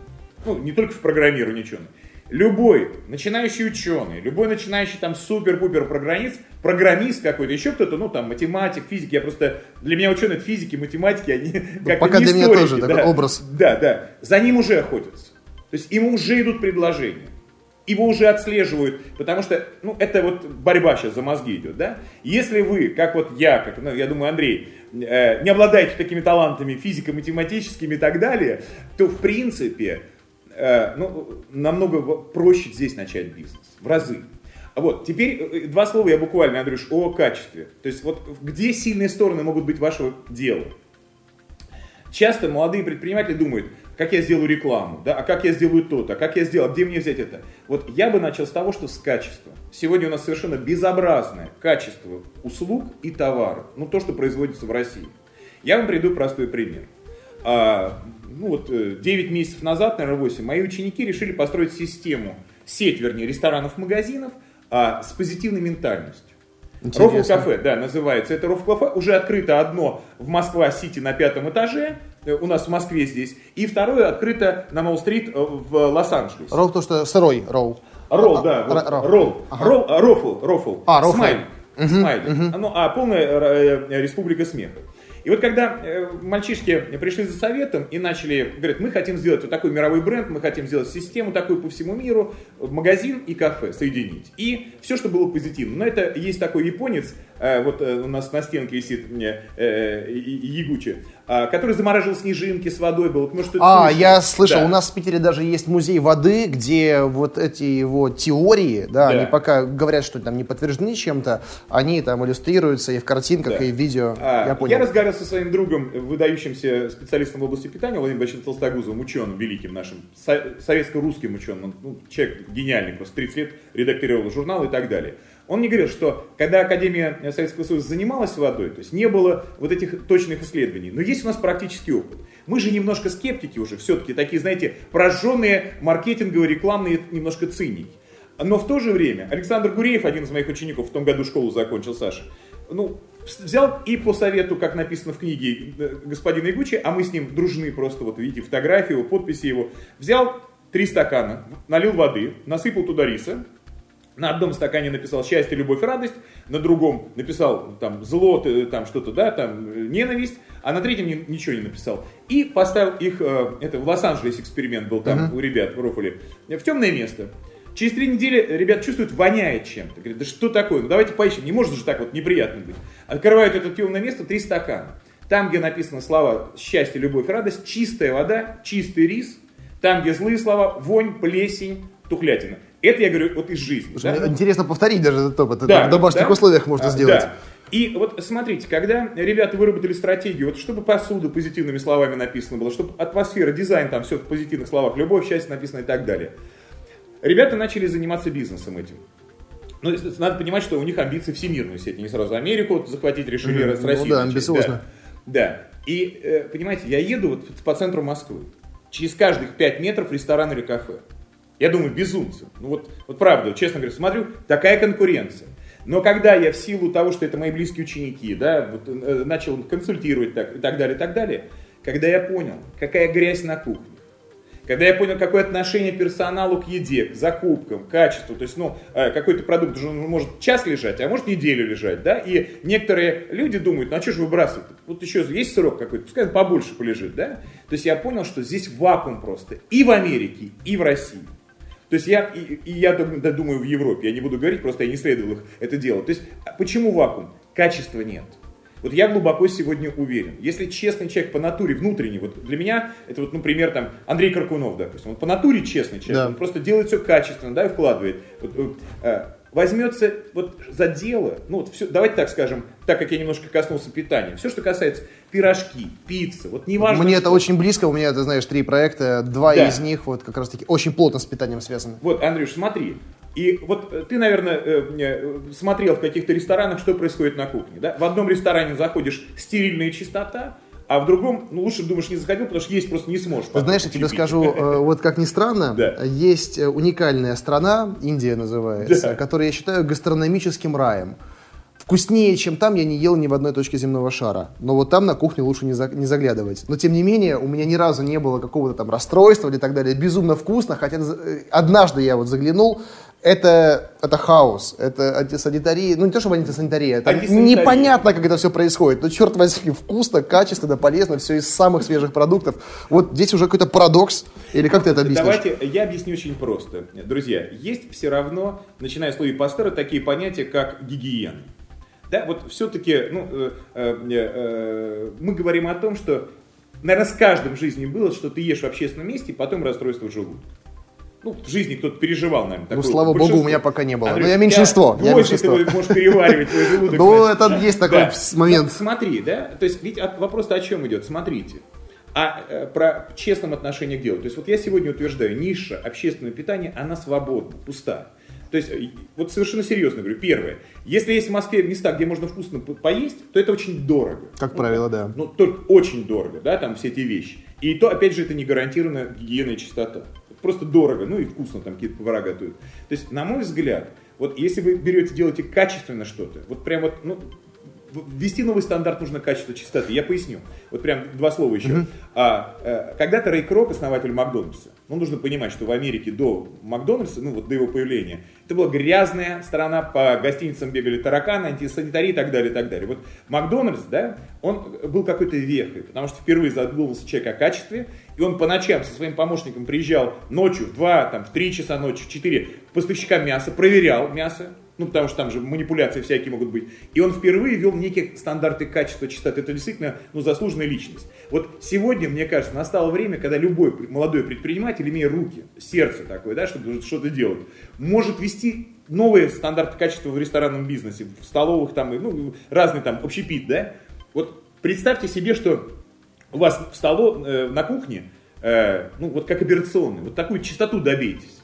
Ну, не только в программировании ученых любой начинающий ученый, любой начинающий там супер-пупер программист, программист какой-то, еще кто-то, ну там математик, физик, я просто, для меня ученые это физики, математики, они как Пока для историки, меня тоже да, такой образ. Да, да, за ним уже охотятся. То есть ему уже идут предложения. Его уже отслеживают, потому что, ну, это вот борьба сейчас за мозги идет, да? Если вы, как вот я, как, ну, я думаю, Андрей, э, не обладаете такими талантами физико-математическими и так далее, то, в принципе, ну, намного проще здесь начать бизнес, в разы. А вот, теперь э, два слова я буквально, Андрюш, о качестве. То есть вот где сильные стороны могут быть вашего дела? Часто молодые предприниматели думают, как я сделаю рекламу, да, а как я сделаю то-то, а как я сделаю, а где мне взять это? Вот я бы начал с того, что с качества. Сегодня у нас совершенно безобразное качество услуг и товаров, ну то, что производится в России. Я вам приведу простой пример. А, ну вот 9 э, месяцев назад, наверное, 8, мои ученики решили построить систему, сеть, вернее, ресторанов-магазинов а, с позитивной ментальностью. Рофл кафе, да, называется. Это Рофл кафе. Уже открыто одно в Москва-Сити на пятом этаже. Э, у нас в Москве здесь. И второе открыто на Молл-стрит э, в Лос-Анджелесе. Ролл то, что сырой ролл. Ролл, да. Ролл. Ролл. Рофл. Рофл. А, рофл. Смайлик. Смайлик. Ну, а полная республика смеха. И вот когда э, мальчишки пришли за советом и начали, говорят, мы хотим сделать вот такой мировой бренд, мы хотим сделать систему такую по всему миру, магазин и кафе соединить. И все, что было позитивно. Но это есть такой японец, э, вот э, у нас на стенке висит мне Ягучи, а, который замораживал снежинки с водой был. Может, а, слышал? я слышал, да. у нас в Питере даже есть музей воды, где вот эти его теории, да, да. они пока говорят, что там не подтверждены чем-то, они там иллюстрируются и в картинках, да. и в видео. А, я понял. Я разговаривал со своим другом, выдающимся специалистом в области питания, Владимиром Борисовичем Толстогузовым, ученым великим нашим, советско-русским ученым, он, ну, человек гениальный, просто 30 лет редактировал журнал и так далее. Он мне говорил, что когда Академия Советского Союза занималась водой, то есть не было вот этих точных исследований, но есть у нас практический опыт. Мы же немножко скептики уже, все-таки такие, знаете, прожженные маркетинговые, рекламные, немножко циники. Но в то же время Александр Гуреев, один из моих учеников, в том году школу закончил, Саша, ну, взял и по совету, как написано в книге э, господина Игучи, а мы с ним дружны просто, вот видите, фотографию, подписи его, взял три стакана, налил воды, насыпал туда риса, на одном стакане написал счастье, любовь, радость, на другом написал там зло, там что-то, да, там ненависть, а на третьем ничего не написал. И поставил их, э, это в Лос-Анджелесе эксперимент был там uh-huh. у ребят в Рофуле, в темное место. Через три недели ребят чувствуют, воняет чем-то. Говорят, да что такое? Ну давайте поищем, не может же так вот неприятно быть. Открывают это темное место, три стакана. Там, где написано слова счастье, любовь, радость, чистая вода, чистый рис. Там, где злые слова, вонь, плесень, тухлятина. Это я говорю вот из жизни. Слушай, да? Интересно повторить даже этот опыт. Да, это в домашних да? условиях можно а, сделать. Да. И вот смотрите, когда ребята выработали стратегию, вот чтобы посуда позитивными словами написано было, чтобы атмосфера, дизайн там все в позитивных словах, любовь, счастье написано и так далее. Ребята начали заниматься бизнесом этим. Но ну, надо понимать, что у них амбиции всемирную сеть. Они сразу Америку захватить решили, mm-hmm. с Россией. Ну да, амбициозно. Да. да. И, э, понимаете, я еду вот по центру Москвы. Через каждых 5 метров ресторан или кафе. Я думаю, безумцы. Ну вот, вот правда, честно говоря, смотрю, такая конкуренция. Но когда я в силу того, что это мои близкие ученики, да, вот, э, начал консультировать так, и так далее, и так далее, когда я понял, какая грязь на кухне, когда я понял, какое отношение персоналу к еде, к закупкам, к качеству, то есть, ну, э, какой-то продукт уже может час лежать, а может неделю лежать, да, и некоторые люди думают, ну а что же выбрасывать? Вот еще есть срок какой-то, пускай он побольше полежит, да. То есть я понял, что здесь вакуум просто и в Америке, и в России. То есть я, и, и я думаю в Европе, я не буду говорить, просто я не исследовал их это дело. То есть а почему вакуум? Качества нет. Вот я глубоко сегодня уверен, если честный человек по натуре внутренний, вот для меня это вот, например, там Андрей Каркунов, допустим, он по натуре честный человек, да. он просто делает все качественно, да, и вкладывает. Вот, э, возьмется вот за дело, ну вот все, давайте так скажем, так как я немножко коснулся питания, все, что касается пирожки, пиццы, вот неважно. Мне что. это очень близко, у меня, ты знаешь, три проекта, два да. из них вот как раз таки очень плотно с питанием связаны. Вот, Андрюш, смотри, и вот э, ты, наверное, э, э, смотрел в каких-то ресторанах, что происходит на кухне. Да? В одном ресторане заходишь, стерильная чистота, а в другом, ну, лучше, думаешь, не заходил, потому что есть просто не сможешь. Ты знаешь, я тебе скажу, вот как ни странно, [laughs] да. есть уникальная страна, Индия называется, да. которую я считаю гастрономическим раем. Вкуснее, чем там, я не ел ни в одной точке земного шара. Но вот там на кухню лучше не, за, не заглядывать. Но тем не менее, у меня ни разу не было какого-то там расстройства или так далее. Безумно вкусно, хотя однажды я вот заглянул, это, это хаос, это антисанитария, ну не то чтобы антисанитария, это антисанитария. непонятно, как это все происходит, но черт возьми, вкусно, качественно, полезно, все из самых свежих продуктов. Вот здесь уже какой-то парадокс, или как ты это объяснишь? Давайте, я объясню очень просто. Друзья, есть все равно, начиная с Луи Пастера, такие понятия, как гигиена. Да, вот все-таки, ну, э, э, э, мы говорим о том, что, наверное, с каждым в жизни было, что ты ешь в общественном месте, и потом расстройство желудка ну, в жизни кто-то переживал, наверное, такое. Ну, слава богу, у меня пока не было. Андрей, Но я меньшинство. Я меньшинство. ты можешь переваривать твой желудок. [laughs] Ну, это есть такой момент. Смотри, да, то есть ведь вопрос-то о чем идет? Смотрите. А э, про честном отношении к делу. То есть вот я сегодня утверждаю, ниша общественного питания, она свободна, пуста. То есть, э, вот совершенно серьезно говорю, первое, если есть в Москве места, где можно вкусно поесть, то это очень дорого. Как правило, да. Ну, только очень дорого, да, там все эти вещи. И то, опять же, это не гарантированная гигиена и чистота просто дорого, ну и вкусно там какие-то повара готовят. То есть, на мой взгляд, вот если вы берете, делаете качественно что-то, вот прям вот, ну, ввести новый стандарт нужно качество чистоты. Я поясню. Вот прям два слова еще. Mm-hmm. А, а, когда-то Рэй Крок, основатель Макдональдса, ну, нужно понимать, что в Америке до Макдональдса, ну, вот до его появления, это была грязная страна, по гостиницам бегали тараканы, антисанитарии и так далее, и так далее. Вот Макдональдс, да, он был какой-то вехой, потому что впервые задумался человек о качестве, и он по ночам со своим помощником приезжал ночью в 2, там, в 3 часа ночи, в 4 поставщика мяса, проверял мясо, ну, потому что там же манипуляции всякие могут быть. И он впервые ввел некие стандарты качества чистоты. Это действительно ну, заслуженная личность. Вот сегодня, мне кажется, настало время, когда любой молодой предприниматель, имея руки, сердце такое, да, чтобы что-то делать, может вести новые стандарты качества в ресторанном бизнесе, в столовых, там, ну, разный там общепит, да. Вот представьте себе, что у вас в столу, э, на кухне, э, ну, вот как операционный, вот такую чистоту добейтесь.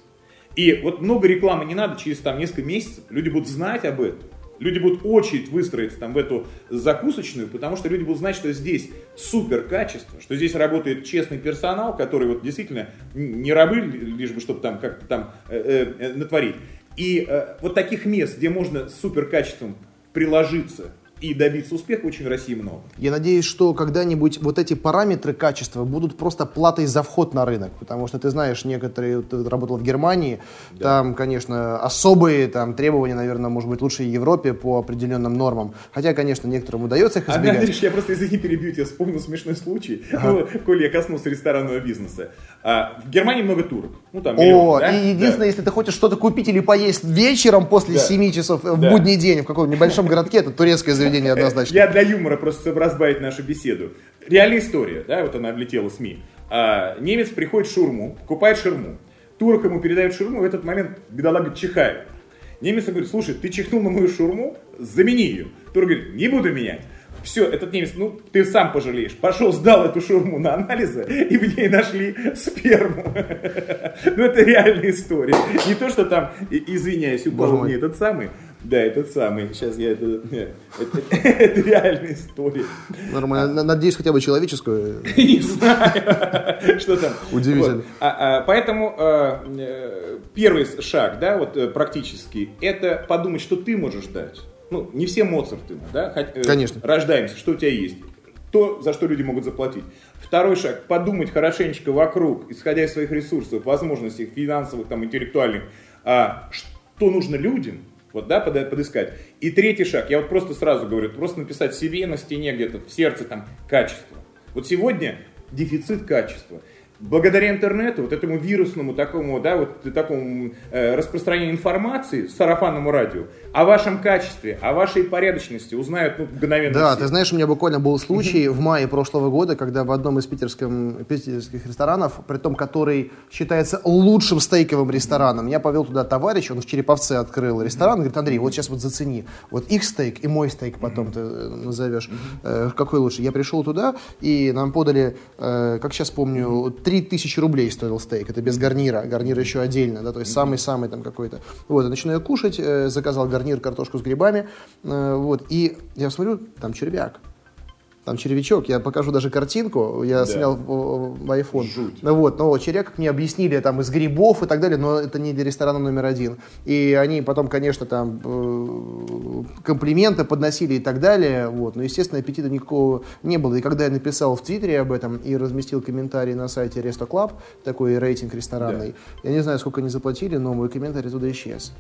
И вот много рекламы не надо, через там несколько месяцев люди будут знать об этом. Люди будут очередь выстроиться там в эту закусочную, потому что люди будут знать, что здесь супер качество, что здесь работает честный персонал, который вот действительно не рабы, лишь бы чтобы там как-то там э, э, натворить. И э, вот таких мест, где можно супер качеством приложиться и добиться успеха очень в России много. Я надеюсь, что когда-нибудь вот эти параметры качества будут просто платой за вход на рынок, потому что ты знаешь, некоторые, ты работал в Германии, да. там, конечно, особые там требования, наверное, может быть, лучше в Европе по определенным нормам, хотя, конечно, некоторым удается их избегать. А, Андрей, я просто, извини, перебью тебя, вспомнил смешной случай, ага. ну, коль я коснулся ресторанного бизнеса. А, в Германии много турок, ну там миллион, О, да? и единственное, да. если ты хочешь что-то купить или поесть вечером после да. 7 часов в да. будний день в каком-нибудь небольшом городке, это турецкое заведение поведение однозначно. Я для юмора просто, чтобы разбавить нашу беседу. Реальная история, да, вот она облетела СМИ. А, немец приходит в шурму, покупает шурму. Турок ему передает шурму, в этот момент бедолага чихает. Немец говорит, слушай, ты чихнул на мою шурму, замени ее. Турок говорит, не буду менять. Все, этот немец, ну, ты сам пожалеешь. Пошел, сдал эту шурму на анализы, и в ней нашли сперму. [laughs] Ну, это реальная история. Не то, что там, извиняюсь, упал мне этот самый. Да, этот самый. Сейчас я это... [laughs] Это, реальная история. Нормально. Надеюсь, хотя бы человеческую. [laughs] Не знаю, что там. Удивительно. А, а, поэтому а, э, первый шаг, да, вот э, практически, это подумать, что ты можешь дать. Ну, не все Моцарты, да? Э, Конечно. Рождаемся, что у тебя есть. То, за что люди могут заплатить. Второй шаг, подумать хорошенечко вокруг, исходя из своих ресурсов, возможностей финансовых, там, интеллектуальных, а, что нужно людям, вот, да, под, подыскать. И третий шаг, я вот просто сразу говорю, просто написать себе на стене где-то, в сердце, там, качество. Вот сегодня дефицит качества – благодаря интернету, вот этому вирусному такому, да, вот такому э, распространению информации, сарафанному радио, о вашем качестве, о вашей порядочности узнают ну, мгновенно Да, все. ты знаешь, у меня буквально был случай в мае прошлого года, когда в одном из питерском, питерских ресторанов, при том, который считается лучшим стейковым рестораном, я повел туда товарищ, он в Череповце открыл ресторан, говорит, Андрей, вот сейчас вот зацени, вот их стейк и мой стейк потом ты э, назовешь, э, какой лучше. Я пришел туда, и нам подали, э, как сейчас помню, 3000 рублей стоил стейк, это без гарнира, гарнир еще отдельно, да, то есть самый-самый там какой-то. Вот, начинаю кушать, э, заказал гарнир, картошку с грибами, э, вот, и я смотрю, там червяк. Там червячок, я покажу даже картинку, я Да. снял в, iPhone. Жуть. Ну вот, но червяк, как мне объяснили, там из грибов и так далее, но это не для ресторана номер один. И они потом, конечно, там э, комплименты подносили и так далее, вот, но, естественно, аппетита никакого не было. И когда я написал в Твиттере об этом и разместил комментарий на сайте Resto Club, такой рейтинг ресторанный, я не знаю, сколько они заплатили, но мой комментарий туда исчез.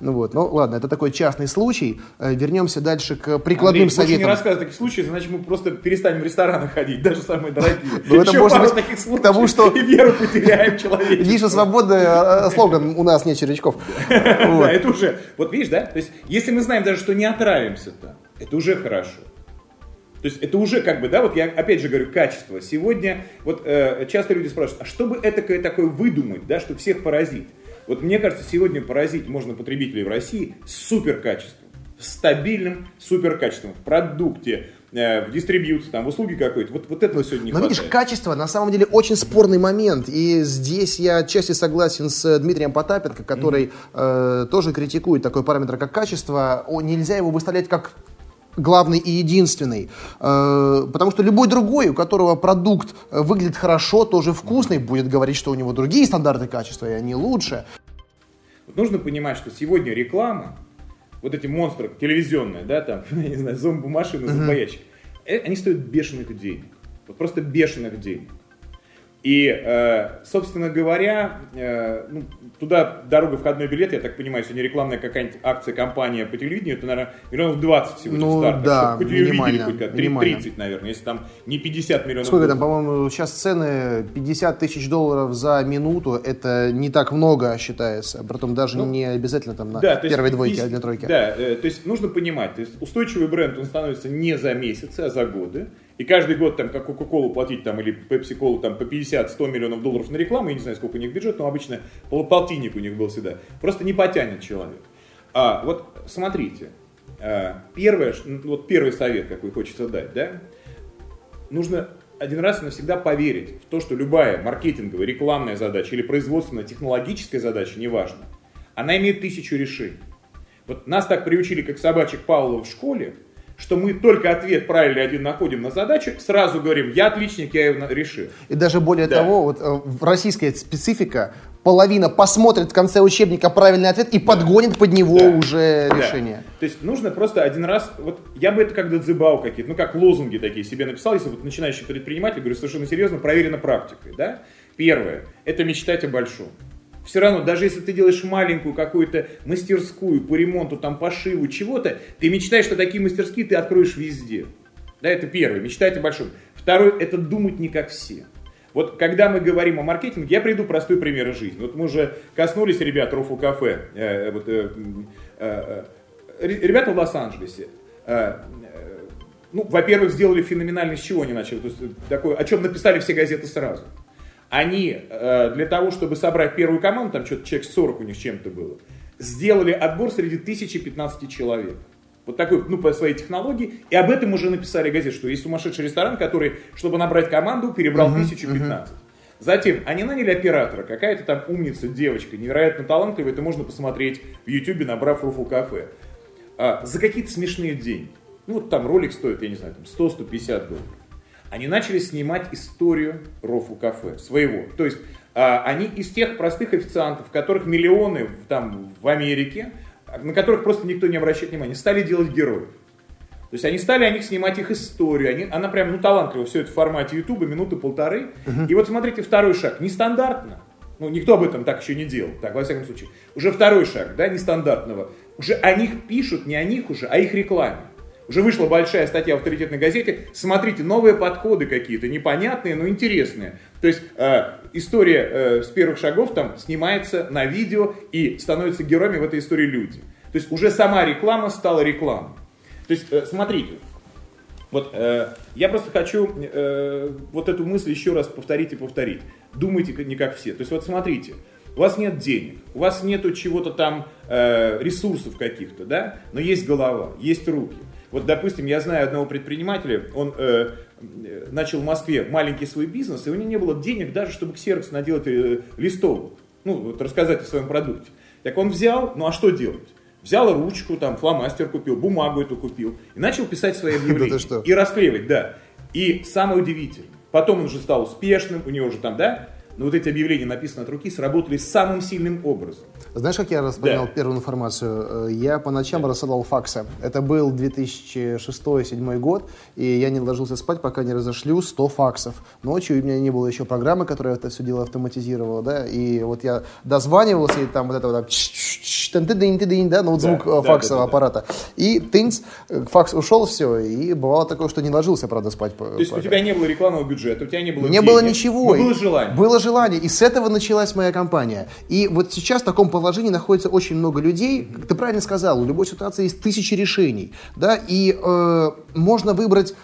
Ну вот, ну ладно, это такой частный случай. Э, Вернемся дальше к прикладным Андрей, больше не советам. рассказывай таких случаев, иначе мы просто перестанем в рестораны ходить, даже самые дорогие. Ну, это Еще может пару быть таких случаев, потому, что- и веру потеряем человечество. Ниша свободная, э, слоган «У нас нет червячков». [laughs] Да, это уже, вот видишь, да, то есть, если мы знаем даже, что не отравимся там, это уже хорошо. То есть это уже как бы, да, вот я опять же говорю, качество. Сегодня вот э, часто люди спрашивают, а что бы этакое такое выдумать, да, что всех поразит? Вот мне кажется, сегодня поразить можно потребителей в России супер качеством, стабильным супер качеством в продукте, э, в дистрибьюции, там, в услуге какой-то. Вот, вот этого сегодня не Но видишь, качество на самом деле очень спорный момент. И здесь я отчасти согласен с Дмитрием Потапенко, который э, тоже критикует такой параметр, как качество. О, нельзя его выставлять как главный и единственный. Э, потому что любой другой, у которого продукт э, выглядит хорошо, тоже вкусный, будет говорить, что у него другие стандарты качества, и они лучше. Нужно понимать, что сегодня реклама, вот эти монстры телевизионные, да, там, [laughs] я не знаю, зомбомашины, зомбоящик, э, они стоят бешеных денег. Вот просто бешеных денег. И, э, собственно говоря, э, ну, туда дорога входной билет, я так понимаю, сегодня рекламная какая-нибудь акция, компания по телевидению, это, наверное, миллионов 20 сегодня Ну, старт. да, Чтобы хоть ее минимально, хоть как, минимально. 30, наверное, если там не 50 миллионов. Сколько там, по-моему, сейчас цены 50 тысяч долларов за минуту, это не так много считается. Притом даже не обязательно там на Ну, Да, есть первой двойке, а для тройки. Да, э, то есть нужно понимать, то есть устойчивый бренд, он становится не за месяцы, а за годы. И каждый год там как Coca-Cola платить там или Pepsi-Cola там по 50-100 миллионов долларов на рекламу, я не знаю, сколько у них бюджет, но обычно пол- полтинник у них был всегда. Просто не потянет человек. А вот смотрите, э, первое, ну, вот первый совет, какой хочется дать, да, нужно один раз и навсегда поверить в то, что любая маркетинговая, рекламная задача или производственная, технологическая задача, неважно, она имеет тысячу решений. Вот нас так приучили, как собачек Павлова в школе, что мы только ответ правильный один находим на задачу, сразу говорим, я отличник, я его на- решил. И даже более Да. того, вот э, российская специфика, половина посмотрит в конце учебника правильный ответ и подгонит под него Да. уже Да. решение. То есть нужно просто один раз, вот я бы это как дзыбау какие-то, ну как лозунги такие себе написал, если вот начинающий предприниматель, говорю совершенно серьезно, проверено практикой, да. Первое, это мечтать о большом. Все равно, даже если ты делаешь маленькую какую-то мастерскую по ремонту, там, пошиву, чего-то, ты мечтаешь, что такие мастерские ты откроешь везде. Да, это первое, мечтать о большом. Второе, это думать не как все. Вот когда мы говорим о маркетинге, я приведу простой пример из жизни. Вот мы уже коснулись, ребят, Рофу кафе. э, вот, э, м, э, ре- ребята в Лос-Анджелесе. ну, во-первых, сделали феноменально, с чего они начали. То есть, такое, о чем написали все газеты сразу. Они э, для того, чтобы собрать первую команду, там что-то человек 40 у них с чем-то было, сделали отбор среди 1015 человек. Вот такой, ну, по своей технологии. И об этом уже написали газеты, что есть сумасшедший ресторан, который, чтобы набрать команду, перебрал 1015. Затем они наняли оператора, какая-то там умница, девочка, невероятно талантливая, это можно посмотреть в Ютубе, набрав Руфу кафе. а, за какие-то смешные деньги. Ну, вот там ролик стоит, я не знаю, там 100-150 долларов. Они начали снимать историю Рофл кафе, своего. То есть а, они из тех простых официантов, которых миллионы там в Америке, на которых просто никто не обращает внимания, стали делать героев. То есть они стали о них снимать их историю. Они, она прям ну, талантливо все это в формате Ютуба, минуты полторы. Угу. И вот смотрите, второй шаг. Нестандартно. Ну, никто об этом так еще не делал. Так, во всяком случае. Уже второй шаг, да, нестандартного. Уже о них пишут, не о них уже, а их рекламе. Уже вышла большая статья в авторитетной газете. Смотрите, новые подходы какие-то, непонятные, но интересные. То есть э, история э, с первых шагов там снимается на видео и становятся героями в этой истории люди. То есть уже сама реклама стала рекламой. То есть, э, смотрите, вот э, я просто хочу э, вот эту мысль еще раз повторить и повторить. Думайте не как все. То есть вот смотрите, у вас нет денег, у вас нету чего-то там, э, ресурсов каких-то, да, но есть голова, есть руки. Вот, допустим, я знаю одного предпринимателя, он э, начал в Москве маленький свой бизнес, и у него не было денег даже, чтобы ксерокс наделать э, листовок, ну, вот рассказать о своем продукте. Так он взял, ну а что делать? Взял ручку, там, фломастер купил, бумагу эту купил и начал писать свои [laughs] объявления. И расклеивать, да. И самое удивительное, потом он уже стал успешным, у него уже там, да, но вот эти объявления, написанные от руки, сработали самым сильным образом. Знаешь, как я распространял да. первую информацию? Э, я по ночам да. рассылал факсы. Это был 2006-2007 год, и я не ложился спать, пока не разошлю 100 факсов. Ночью у меня не было еще программы, которая это все дело автоматизировала, да, и вот я дозванивался, и там вот это вот да, ну вот звук да, факсового да, аппарата. И тынц, факс ушел, все, и бывало такое, что не ложился, правда, спать. То есть у тебя не было рекламного бюджета, у тебя не было Не было ничего. было желание. Было желание, и с этого началась моя компания. И вот сейчас в таком положении находится очень много людей, как ты правильно сказал, у любой ситуации есть тысячи решений, да, и э, можно выбрать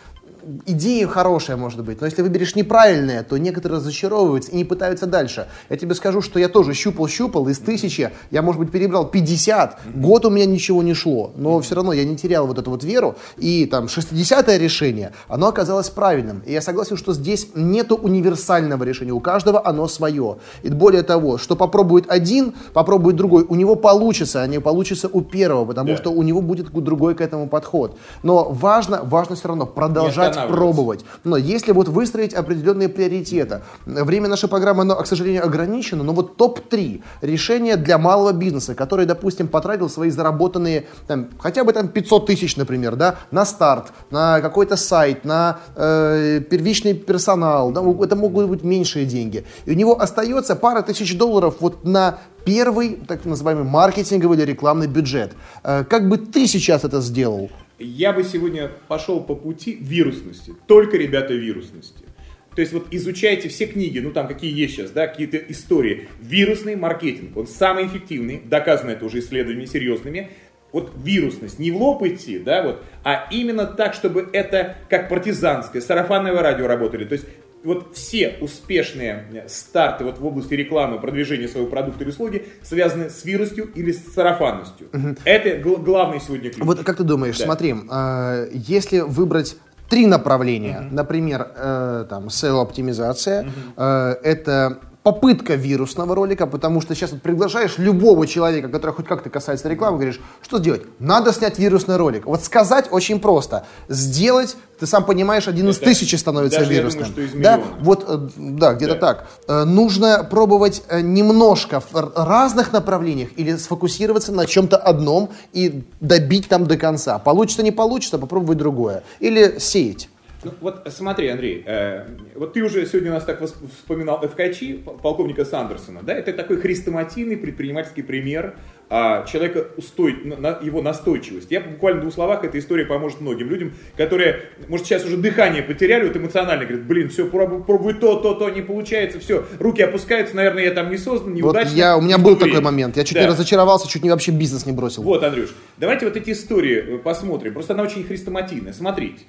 идея хорошая может быть, но если выберешь неправильное, то некоторые разочаровываются и не пытаются дальше. Я тебе скажу, что я тоже щупал-щупал, из тысячи я, может быть, перебрал 50, год у меня ничего не шло, но все равно я не терял вот эту вот веру, и там 60-е решение, оно оказалось правильным. И я согласен, что здесь нету универсального решения, у каждого оно свое. И более того, что попробует один, попробует другой, у него получится, а не получится у первого, потому да. что у него будет другой к этому подход. Но важно, важно все равно продолжать пробовать. Но если вот выстроить определенные приоритеты, время нашей программы, оно, к сожалению, ограничено, но вот топ-3 решения для малого бизнеса, который, допустим, потратил свои заработанные, там, хотя бы там 500 тысяч, например, да, на старт, на какой-то сайт, на э, первичный персонал, да, это могут быть меньшие деньги. И у него остается пара тысяч долларов вот на первый, так называемый, маркетинговый или рекламный бюджет. Э, как бы ты сейчас это сделал? Я бы сегодня пошел по пути вирусности. Только, ребята, вирусности. То есть вот изучайте все книги, ну там какие есть сейчас, да, какие-то истории. Вирусный маркетинг, он самый эффективный, доказано это уже исследованиями серьезными. Вот вирусность, не в лоб идти, да, вот, а именно так, чтобы это как партизанское, сарафанное радио работали. То есть вот все успешные э, старты вот в области рекламы, продвижения своего продукта или услуги связаны с вирусью или с сарафанностью. Угу. Это главный сегодня ключ. Вот как ты думаешь, да. смотри, э, если выбрать три направления, угу. например, э, там, SEO-оптимизация, угу. э, это попытка вирусного ролика, потому что сейчас вот приглашаешь любого человека, который хоть как-то касается рекламы, говоришь, что сделать? Надо снять вирусный ролик. Вот сказать очень просто. Сделать, ты сам понимаешь, один из тысячи становится даже вирусным. Я думаю, что из да, вот, э, да, где-то да. так. Э, нужно пробовать э, немножко в разных направлениях или сфокусироваться на чем-то одном и добить там до конца. Получится, не получится, попробовать другое. Или сеять. Ну, вот смотри, Андрей, э, вот ты уже сегодня у нас так вспоминал ФКЧ, полковника Сандерсона, да, это такой хрестоматийный предпринимательский пример а, человека, устой, на, его настойчивость. Я буквально в двух словах, эта история поможет многим людям, которые, может, сейчас уже дыхание потеряли, вот эмоционально говорят, блин, все, пробую, пробую то, то, то, не получается, все, руки опускаются, наверное, я там не создан, неудачно. Вот я, у меня был время. такой момент, я чуть да. не разочаровался, чуть не вообще бизнес не бросил. Вот, Андрюш, давайте вот эти истории э, посмотрим, просто она очень хрестоматийная, смотрите.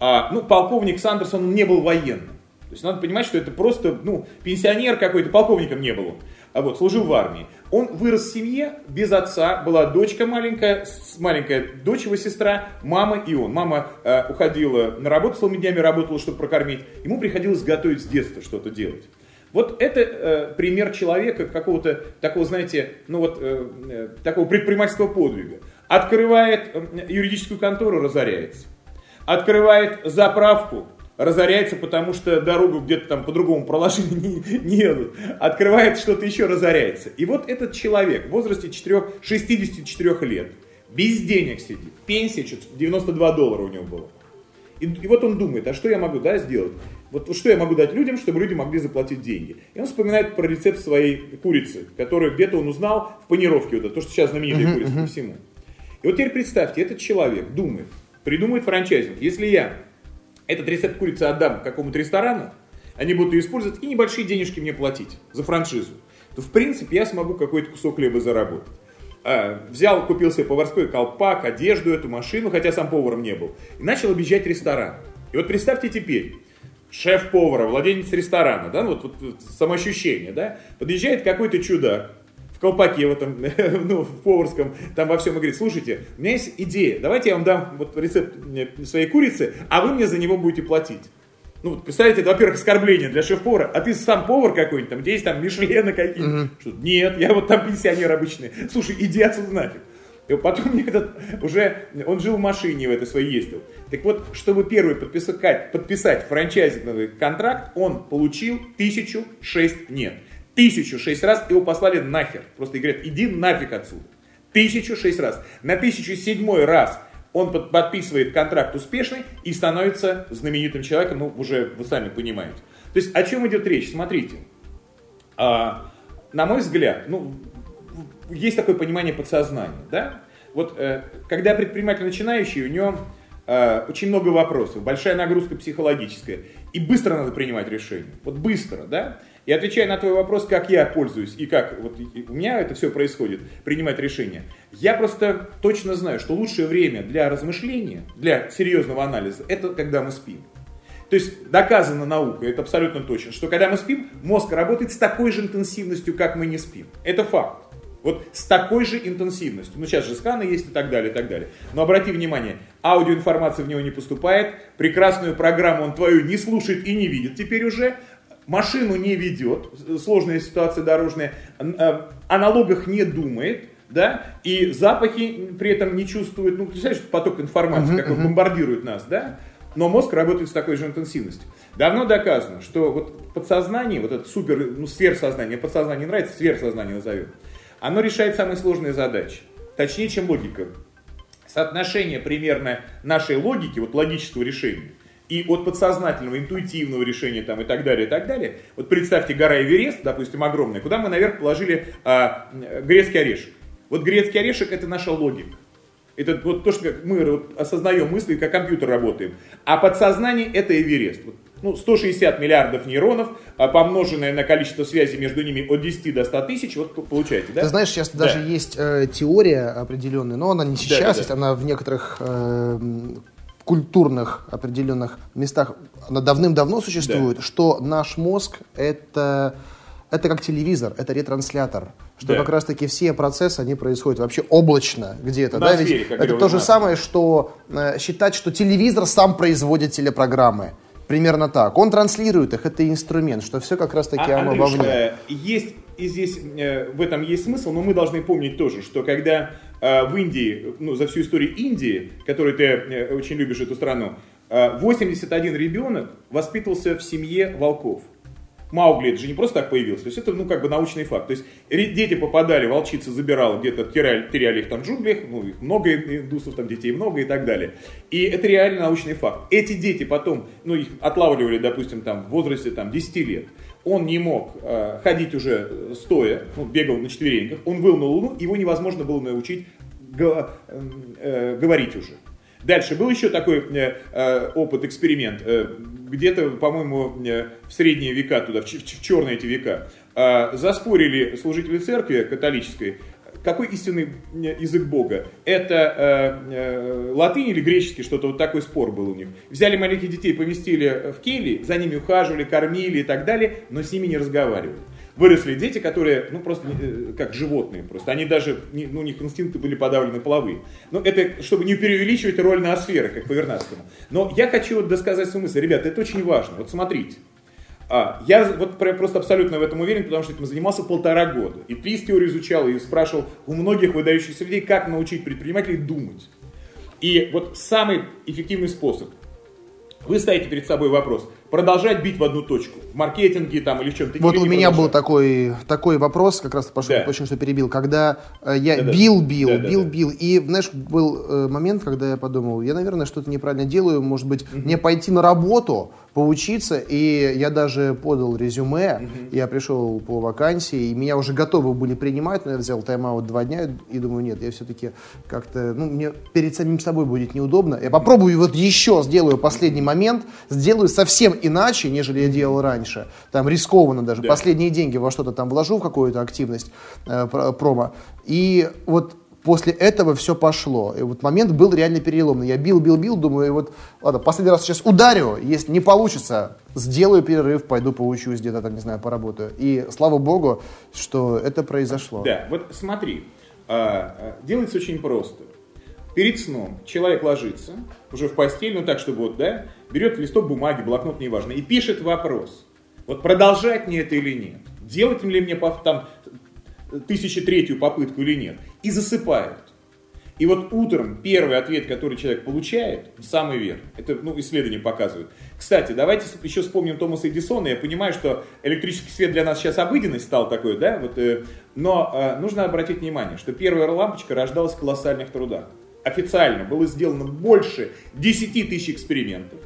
А, ну, полковник Сандерсон, он не был военным. То есть надо понимать, что это просто, ну, пенсионер какой-то, полковником не был он. А вот, служил в армии. Он вырос в семье без отца, была дочка маленькая, маленькая дочь его сестра, мама и он. Мама э, уходила на работу, целыми днями работала, чтобы прокормить. Ему приходилось готовить с детства что-то делать. Вот это э, пример человека какого-то такого, знаете, ну вот э, э, такого предпринимательского подвига. Открывает э, юридическую контору, разоряется. Открывает заправку, разоряется, потому что дорогу где-то там по-другому проложили, [laughs] не, не едут. Открывает что-то еще, разоряется. И вот этот человек в возрасте 4, 64 лет, без денег сидит, пенсия, 92 доллара у него было. И, и вот он думает, а что я могу да, сделать? Вот что я могу дать людям, чтобы люди могли заплатить деньги? И он вспоминает про рецепт своей курицы, которую где-то он узнал в панировке, вот это, то, что сейчас знаменитая uh-huh, курица uh-huh. по всему. И вот теперь представьте, этот человек думает, придумает франчайзинг. Если я этот рецепт курицы отдам какому-то ресторану, они будут ее использовать и небольшие денежки мне платить за франшизу, то в принципе я смогу какой-то кусок хлеба заработать. А, взял, купил себе поварской колпак, одежду, эту машину, хотя сам поваром не был, и начал объезжать ресторан. И вот представьте теперь, шеф-повара, владелец ресторана, да, вот, вот, вот самоощущение, да, подъезжает какой-то чудак, колпаке в этом, [laughs] ну, в поварском, там во всем и говорит, слушайте, у меня есть идея, давайте я вам дам вот рецепт своей курицы, а вы мне за него будете платить. Ну, представьте, это, во-первых, оскорбление для шеф-повара, а ты сам повар какой-нибудь, там, где есть там Мишлены какие-то. Что, нет, я вот там пенсионер обычный. Слушай, иди отсюда нафиг. И потом [laughs] мне этот уже, он жил в машине в этой своей ездил. Так вот, чтобы первый подписать, подписать франчайзинговый контракт, он получил тысячу шесть нет. Тысячу шесть раз его послали нахер. Просто говорят, иди нафиг отсюда. Тысячу шесть раз. На тысячу седьмой раз он подписывает контракт успешный и становится знаменитым человеком, ну, уже вы сами понимаете. То есть о чем идет речь? Смотрите, а, на мой взгляд, ну, есть такое понимание подсознания, да? Вот э, когда предприниматель начинающий, у него э, очень много вопросов, большая нагрузка психологическая, и быстро надо принимать решение. Вот быстро, да? И отвечая на твой вопрос, как я пользуюсь и как вот у меня это все происходит, принимать решения, я просто точно знаю, что лучшее время для размышления, для серьезного анализа, это когда мы спим. То есть доказано наукой, это абсолютно точно, что когда мы спим, мозг работает с такой же интенсивностью, как мы не спим. Это факт. Вот с такой же интенсивностью. Ну, сейчас же сканы есть и так далее, и так далее. Но обрати внимание, аудиоинформация в него не поступает, прекрасную программу он твою не слушает и не видит теперь уже, машину не ведет, сложная ситуация дорожная, о налогах не думает, да, и запахи при этом не чувствует, ну, представляешь, поток информации, uh-huh, как он uh-huh. бомбардирует нас, да, но мозг работает с такой же интенсивностью. Давно доказано, что вот подсознание, вот это супер, ну, сверхсознание, подсознание нравится, сверхсознание назовем, оно решает самые сложные задачи, точнее, чем логика. Соотношение примерно нашей логики, вот логического решения, и от подсознательного, интуитивного решения там, и так далее, и так далее. Вот представьте гора Эверест, допустим, огромная, куда мы наверх положили а, грецкий орешек. Вот грецкий орешек это наша логика. Это вот то, что мы вот осознаем мысли, как компьютер работаем. А подсознание это Эверест. Вот, ну, 160 миллиардов нейронов, а, помноженное на количество связей между ними от 10 до 100 тысяч, вот получаете, да? Ты знаешь, сейчас да. даже есть э, теория определенная, но она не сейчас, да, да, есть, она в некоторых э, культурных определенных местах она давным-давно существует, да. что наш мозг это, это как телевизор, это ретранслятор. Что да. как раз-таки все процессы, они происходят вообще облачно где-то. Да? Ведь это то же самое, что э, считать, что телевизор сам производит телепрограммы. Примерно так. Он транслирует их, это инструмент, что все как раз-таки а, оно вовне. Э, есть, и здесь э, в этом есть смысл, но мы должны помнить тоже, что когда в Индии, ну, за всю историю Индии, которую ты э, очень любишь эту страну, э, 81 ребенок воспитывался в семье волков. Маугли это же не просто так появился, то есть это ну как бы научный факт. То есть дети попадали, волчица забирала где-то, теряли, теряли их там в джунглях, ну их много индусов, там детей много и так далее. И это реально научный факт. Эти дети потом, ну их отлавливали, допустим, там в возрасте там 10 лет. Он не мог э, ходить уже стоя, ну, бегал на четвереньках, он выл на Луну, его невозможно было научить го, э, э, говорить уже. Дальше был еще такой э, э, опыт, эксперимент. Э, где-то, по-моему, э, в средние века, туда, в, в, в черные эти века, э, заспорили служители церкви католической, какой истинный э, язык Бога? Это э, э, латынь или греческий, что-то вот такой спор был у них. Взяли маленьких детей, поместили в кельи, за ними ухаживали, кормили и так далее, но с ними не разговаривали выросли дети, которые, ну, просто э, как животные просто. Они даже, ну, у них инстинкты были подавлены половые. Но это, чтобы не преувеличивать роль ноосферы, как по Вернадскому. Но я хочу вот досказать свою мысль. Ребята, это очень важно. Вот смотрите. А, я вот просто абсолютно в этом уверен, потому что этим занимался полтора года. И PRIS-теорию изучал, и спрашивал у многих выдающихся людей, как научить предпринимателей думать. И вот самый эффективный способ. Вы ставите перед собой вопрос, продолжать бить в одну точку. В маркетинге там или в чем-то. Вот у меня был такой, такой вопрос, как раз пошел, да. очень что перебил, когда э, я да, бил, бил, да, бил, да, бил. И, знаешь, был э, момент, когда я подумал, я, наверное, что-то неправильно делаю, может быть, угу. мне пойти на работу, поучиться, и я даже подал резюме, угу. я пришел по вакансии, и меня уже готовы были принимать, но я взял тайм-аут два дня, и думаю, нет, я все-таки как-то, ну, мне перед самим собой будет неудобно, я попробую вот еще, сделаю последний момент, сделаю совсем иначе, нежели я делал раньше, там рискованно даже, да. последние деньги во что-то там вложу, в какую-то активность э, промо, и вот после этого все пошло. И вот момент был реально переломный. Я бил, бил, бил, думаю, вот, ладно, последний раз сейчас ударю, если не получится, сделаю перерыв, пойду поучусь где-то там, не знаю, поработаю. И слава богу, что это произошло. Да, вот смотри, а, а, делается очень просто. Перед сном человек ложится уже в постель, ну так, чтобы вот, да, берет листок бумаги, блокнот, неважно, и пишет вопрос. Вот продолжать мне это или нет? Делать ли мне там тысячетретью попытку или нет, и засыпают. И вот утром первый ответ, который человек получает, самый верный. Это ну, исследования показывают. Кстати, давайте еще вспомним Томаса Эдисона. Я понимаю, что электрический свет для нас сейчас обыденность стал такой, да? Вот, э, но э, нужно обратить внимание, что первая лампочка рождалась в колоссальных трудах. Официально было сделано больше 10 тысяч экспериментов.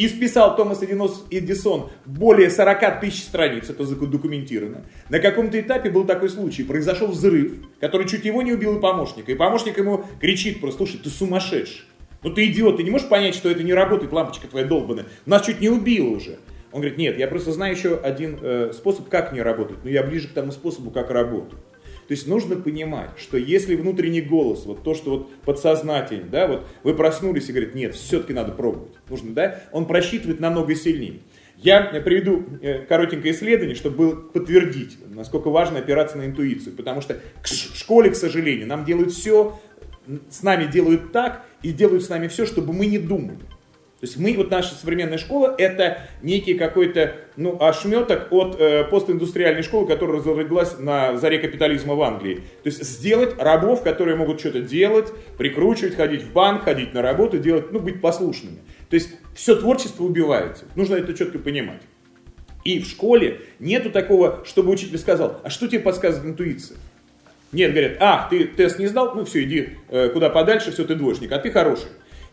И списал Томас Эдисон более 40 тысяч страниц, это документировано. На каком-то этапе был такой случай, произошел взрыв, который чуть его не убил и помощника. И помощник ему кричит просто, слушай, ты сумасшедший. Ну ты идиот, ты не можешь понять, что это не работает, лампочка твоя долбаная. Нас чуть не убило уже. Он говорит, нет, я просто знаю еще один э, способ, как не работать, но я ближе к тому способу, как работать. То есть нужно понимать, что если внутренний голос, вот то, что вот подсознательно, да, вот вы проснулись и говорите, нет, все-таки надо пробовать, нужно, да, он просчитывает намного сильнее. Я приведу э, коротенькое исследование, чтобы подтвердить, насколько важно опираться на интуицию. Потому что в школе, к сожалению, нам делают все, с нами делают так и делают с нами все, чтобы мы не думали. То есть мы, вот наша современная школа, это некий какой-то ну, ошметок от э, постиндустриальной школы, которая разроглась на заре капитализма в Англии. То есть сделать рабов, которые могут что-то делать, прикручивать, ходить в банк, ходить на работу, делать, ну, быть послушными. То есть все творчество убивается. Нужно это четко понимать. И в школе нету такого, чтобы учитель сказал, а что тебе подсказывает интуиция? Нет, говорят, а, ты тест не сдал, ну все, иди э, куда подальше, все, ты двоечник, а ты хороший.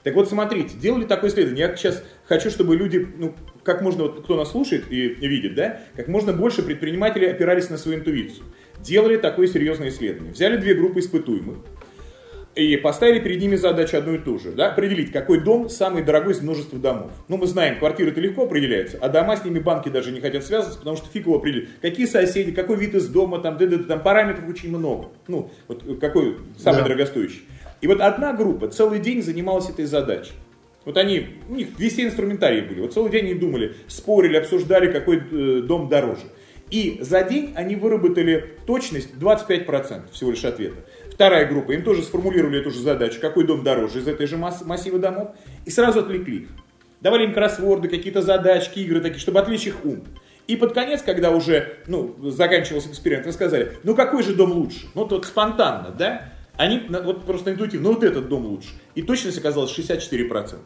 Так вот, смотрите, делали такое исследование. Я сейчас хочу, чтобы люди, ну, как можно, вот, кто нас слушает и видит, да, как можно больше предпринимателей опирались на свою интуицию. Делали такое серьезное исследование. Взяли две группы испытуемых и поставили перед ними задачу одну и ту же. Да, определить, какой дом самый дорогой из множества домов. Ну, мы знаем, квартиры это легко определяются, а дома с ними банки даже не хотят связываться, потому что фиг его определить. Какие соседи, какой вид из дома, там, д -д -д, там параметров очень много. Ну, вот какой самый да. дорогостоящий. И вот одна группа целый день занималась этой задачей. Вот они, у них весь инструментарий были. Вот целый день они думали, спорили, обсуждали, какой э, дом дороже. И за день они выработали точность 25% всего лишь ответа. Вторая группа, им тоже сформулировали эту же задачу, какой дом дороже из этой же масс- массива домов, и сразу отвлекли их. Давали им кроссворды, какие-то задачки, игры такие, чтобы отвлечь их ум. И под конец, когда уже ну, заканчивался эксперимент, вы сказали, ну какой же дом лучше? Ну тот спонтанно, да? Они вот просто интуитивно, ну вот этот дом лучше. И точность оказалась 64%.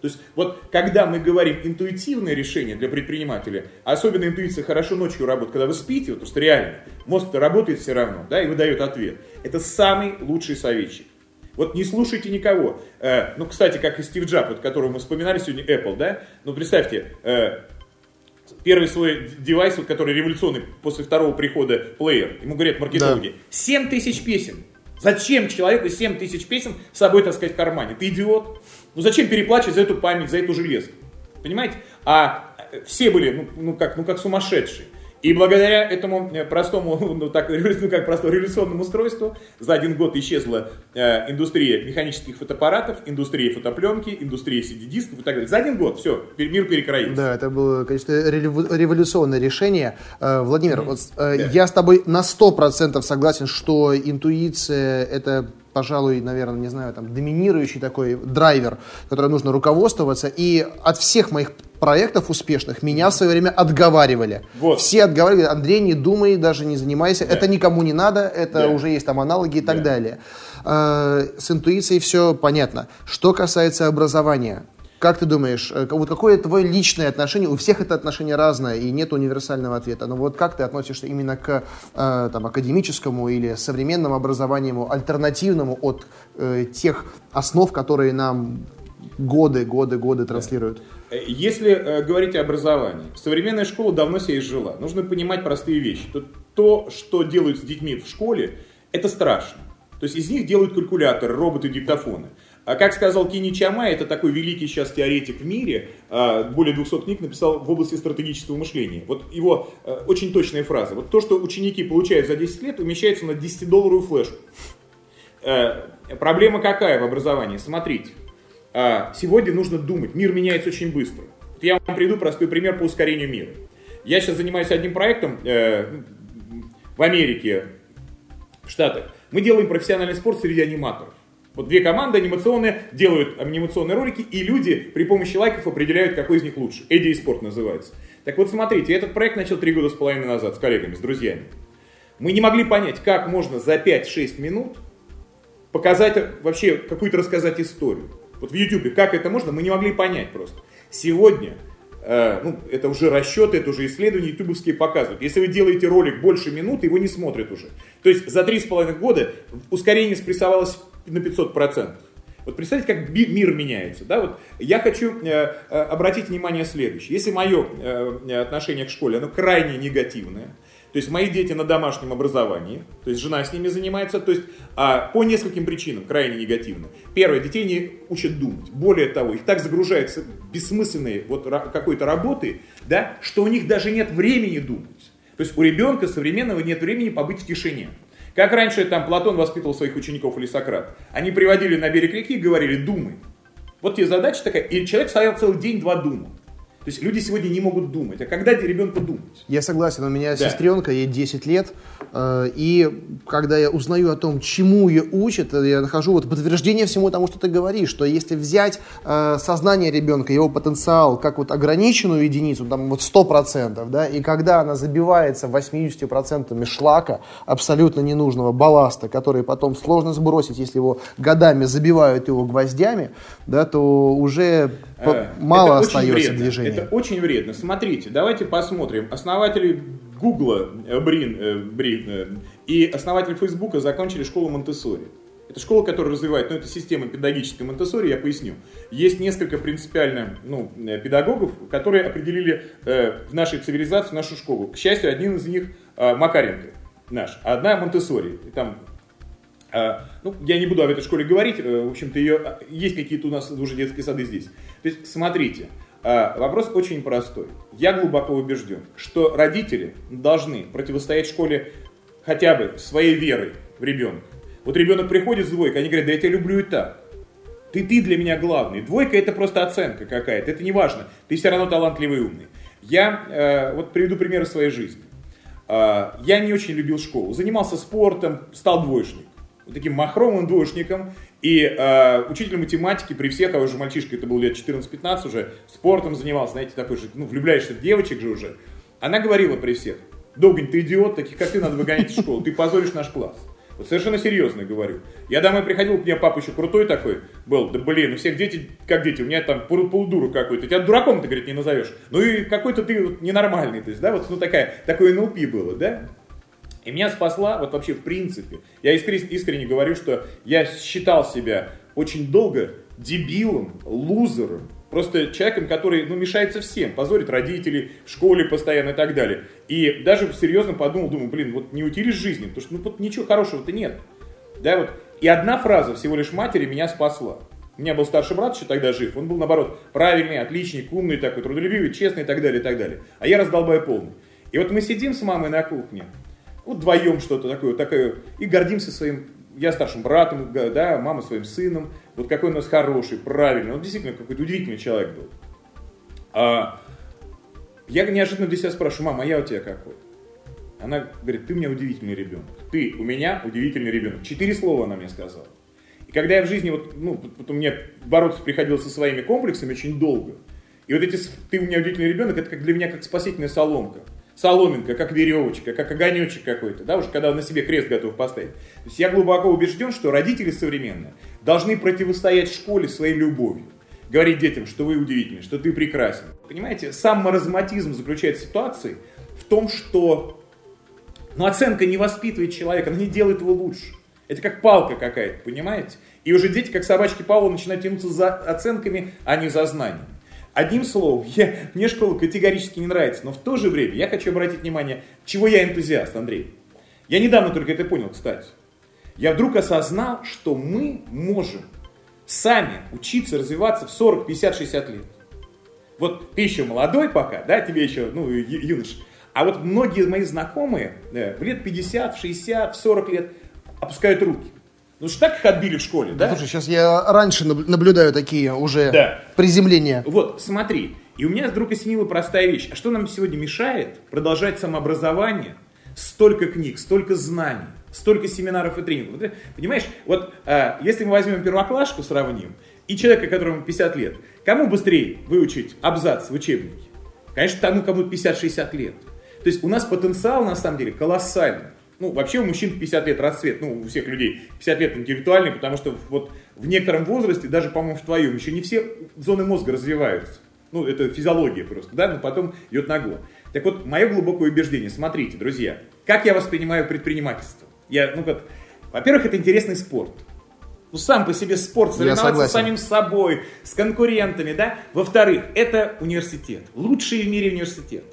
То есть вот когда мы говорим интуитивное решение для предпринимателя, а особенно интуиция хорошо ночью работает, когда вы спите, вот, что реально мозг-то работает все равно, да, и выдает ответ. Это самый лучший советчик. Вот не слушайте никого. Э, ну, кстати, как и Стив Джаб, вот, которого мы вспоминали сегодня, Apple, да, ну, представьте, э, первый свой девайс, вот, который революционный после второго прихода плеер, ему говорят маркетологи, да. 7 тысяч песен. Зачем человеку 7 тысяч песен с собой таскать в кармане? Ты идиот? Ну зачем переплачивать за эту память, за эту железку? Понимаете? А э, все были, ну, ну, как, ну как сумасшедшие. И благодаря этому э, простому, [laughs] ну, так, [laughs] ну, как простому революционному устройству, за один год исчезла э, индустрия механических фотоаппаратов, индустрия фотопленки, индустрия CD-дисков и так далее. За один год все, мир перекроился. Да, это было, конечно, революционное решение. Э, Владимир, mm-hmm. вот, э, да. я с тобой на 100% согласен, что интуиция – это пожалуй, наверное, не знаю, там, доминирующий такой драйвер, который нужно руководствоваться. И от всех моих проектов успешных меня в свое время отговаривали. Вот. Все отговаривали, Андрей, не думай, даже не занимайся, Да. это никому не надо, это Да. уже есть там аналоги и так Да. далее. Э, С интуицией все понятно. Что касается образования, как ты думаешь, э, вот какое твое личное отношение? У всех это отношение разное, и нет универсального ответа. Но вот как ты относишься именно к э, там, академическому или современному образованию, альтернативному от э, тех основ, которые нам годы, годы, годы транслируют? Если э, говорить о образовании, современная школа давно себе изжила. Нужно понимать простые вещи. То, то, что делают с детьми в школе, это страшно. То есть из них делают калькуляторы, роботы, диктофоны. А как сказал Кини Чамай, это такой великий сейчас теоретик в мире, а, более 200 книг написал в области стратегического мышления. Вот его э, очень точная фраза. Вот то, что ученики получают за 10 лет, умещается на 10-долларовую флешку. Э, Проблема какая в образовании? Смотрите, а, сегодня нужно думать, мир меняется очень быстро. Я вам приведу простой пример по ускорению мира. Я сейчас занимаюсь одним проектом э, в Америке, в Штатах. Мы делаем профессиональный спорт среди аниматоров. Вот две команды анимационные делают анимационные ролики, и люди при помощи лайков определяют, какой из них лучше. Эдди и спорт называется. Так вот, смотрите, этот проект начал три года с половиной назад с коллегами, с друзьями. Мы не могли понять, как можно за 5-6 минут показать вообще какую-то рассказать историю. Вот в YouTube, как это можно, мы не могли понять просто. Сегодня, э, ну, это уже расчеты, это уже исследования ютубовские показывают. Если вы делаете ролик больше минуты, его не смотрят уже. То есть за 3,5 года ускорение спрессовалось на 500%. Вот представьте, как мир меняется. Да? Вот я хочу э, э, обратить внимание следующее. Если мое э, отношение к школе, оно крайне негативное, то есть мои дети на домашнем образовании, то есть жена с ними занимается, то есть а, по нескольким причинам крайне негативно. Первое, детей не учат думать. Более того, их так загружаются бессмысленные вот какой-то работы, да, что у них даже нет времени думать. То есть у ребенка современного нет времени побыть в тишине. Как раньше там Платон воспитывал своих учеников или Сократ. Они приводили на берег реки и говорили «думай». Вот тебе задача такая, и человек стоял целый день-два думал. То есть люди сегодня не могут думать. А когда ребенку думать? Я согласен, у меня Да. сестренка, ей 10 лет, э, и когда я узнаю о том, чему ее учат, э, я нахожу вот подтверждение всему тому, что ты говоришь, что если взять э, сознание ребенка, его потенциал, как вот ограниченную единицу, там вот 100%, да, и когда она забивается 80% шлака, абсолютно ненужного балласта, который потом сложно сбросить, если его годами забивают его гвоздями, да, то уже Э, мало это остается движения. Это очень вредно. Смотрите, давайте посмотрим. Основатели Гугла э, Брин, э, Брин э, и основатель Фейсбука закончили школу Монтессори. Это школа, которая развивает, ну это система педагогической Монтессори, я поясню. Есть несколько принципиально ну, педагогов, которые определили э, в нашей цивилизации нашу школу. К счастью, один из них э, Макаренко наш, а одна Монтессори. И там ну, я не буду об этой школе говорить, э, в общем-то, ее, а, есть какие-то у нас уже детские сады здесь. То есть, смотрите, а, вопрос очень простой. Я глубоко убежден, что родители должны противостоять школе хотя бы своей верой в ребенка. Вот ребенок приходит с двойкой, они говорят, да я тебя люблю и так. Ты, ты для меня главный. Двойка это просто оценка какая-то, это не важно. Ты все равно талантливый и умный. Я э, вот приведу пример из своей жизни. А, Я не очень любил школу. Занимался спортом, стал двоечник. Таким махровым двоечником. И э, учитель математики при всех, а уже мальчишка, это был лет 14-15 уже, спортом занимался, знаете, такой же, ну, влюбляешься в девочек же уже. Она говорила при всех, Долгань, ты идиот, таких как ты надо выгонять из школы, ты позоришь наш класс. Вот совершенно серьезно говорю. Я домой приходил, у меня папа еще крутой такой был. Да блин, у всех дети, как дети, у меня там пол- полдуру какой-то. Тебя дураком ты, говорит, не назовешь. Ну и какой-то ты вот ненормальный. То есть, да, вот ну такая, такое НЛП было, да? И меня спасла, вот вообще в принципе, я искренне, говорю, что я считал себя очень долго дебилом, лузером, просто человеком, который ну, мешается всем, позорит родителей, в школе постоянно и так далее. И даже серьезно подумал, думаю, блин, вот не уйти жизни, потому что ну, вот ничего хорошего-то нет. Да, вот. И одна фраза всего лишь матери меня спасла. У меня был старший брат еще тогда жив, он был наоборот правильный, отличник, умный такой, трудолюбивый, честный и так далее, и так далее. А я раздолбай полный. И вот мы сидим с мамой на кухне, вдвоем что-то такое, такое, и гордимся своим, я старшим братом, да, мама своим сыном, вот какой у нас хороший, правильный, он действительно какой-то удивительный человек был. А, я неожиданно для себя спрашиваю, мама, а я у тебя какой? Она говорит, ты у меня удивительный ребенок. Ты у меня удивительный ребенок. Четыре слова она мне сказала. И когда я в жизни, вот, ну, потом мне бороться приходилось со своими комплексами очень долго. И вот эти, ты у меня удивительный ребенок, это как для меня как спасительная соломка. Соломинка, как веревочка, как огонечек какой-то, да, уже когда он на себе крест готов поставить. То есть я глубоко убежден, что родители современные должны противостоять школе своей любовью. Говорить детям, что вы удивительны, что ты прекрасен. Понимаете, сам маразматизм заключается в ситуации в том, что ну, оценка не воспитывает человека, она не делает его лучше. Это как палка какая-то, понимаете? И уже дети, как собачки Павла, начинают тянуться за оценками, а не за знаниями. Одним словом, я, мне школа категорически не нравится, но в то же время я хочу обратить внимание, чего я энтузиаст, Андрей. Я недавно только это понял, кстати. Я вдруг осознал, что мы можем сами учиться развиваться в 40, 50, 60 лет. Вот ты еще молодой пока, да, тебе еще, ну, юнош. А вот многие мои знакомые да, в лет 50, 60, 40 лет опускают руки. Ну что так их отбили в школе, да? Слушай, сейчас я раньше наблюдаю такие уже да. приземления. Вот, смотри. И у меня вдруг осенила простая вещь. А что нам сегодня мешает продолжать самообразование? Столько книг, столько знаний, столько семинаров и тренингов. Понимаешь, вот а, если мы возьмем первоклашку, сравним, и человека, которому 50 лет, кому быстрее выучить абзац в учебнике? Конечно, тому, кому 50-60 лет. То есть у нас потенциал, на самом деле, колоссальный ну, вообще у мужчин 50 лет расцвет, ну, у всех людей 50 лет интеллектуальный, потому что вот в некотором возрасте, даже, по-моему, в твоем, еще не все зоны мозга развиваются. Ну, это физиология просто, да, но потом идет нагло. Так вот, мое глубокое убеждение, смотрите, друзья, как я воспринимаю предпринимательство? Я, ну, как, во-первых, это интересный спорт. Ну, сам по себе спорт, соревноваться с самим собой, с конкурентами, да. Во-вторых, это университет, лучший в мире университет.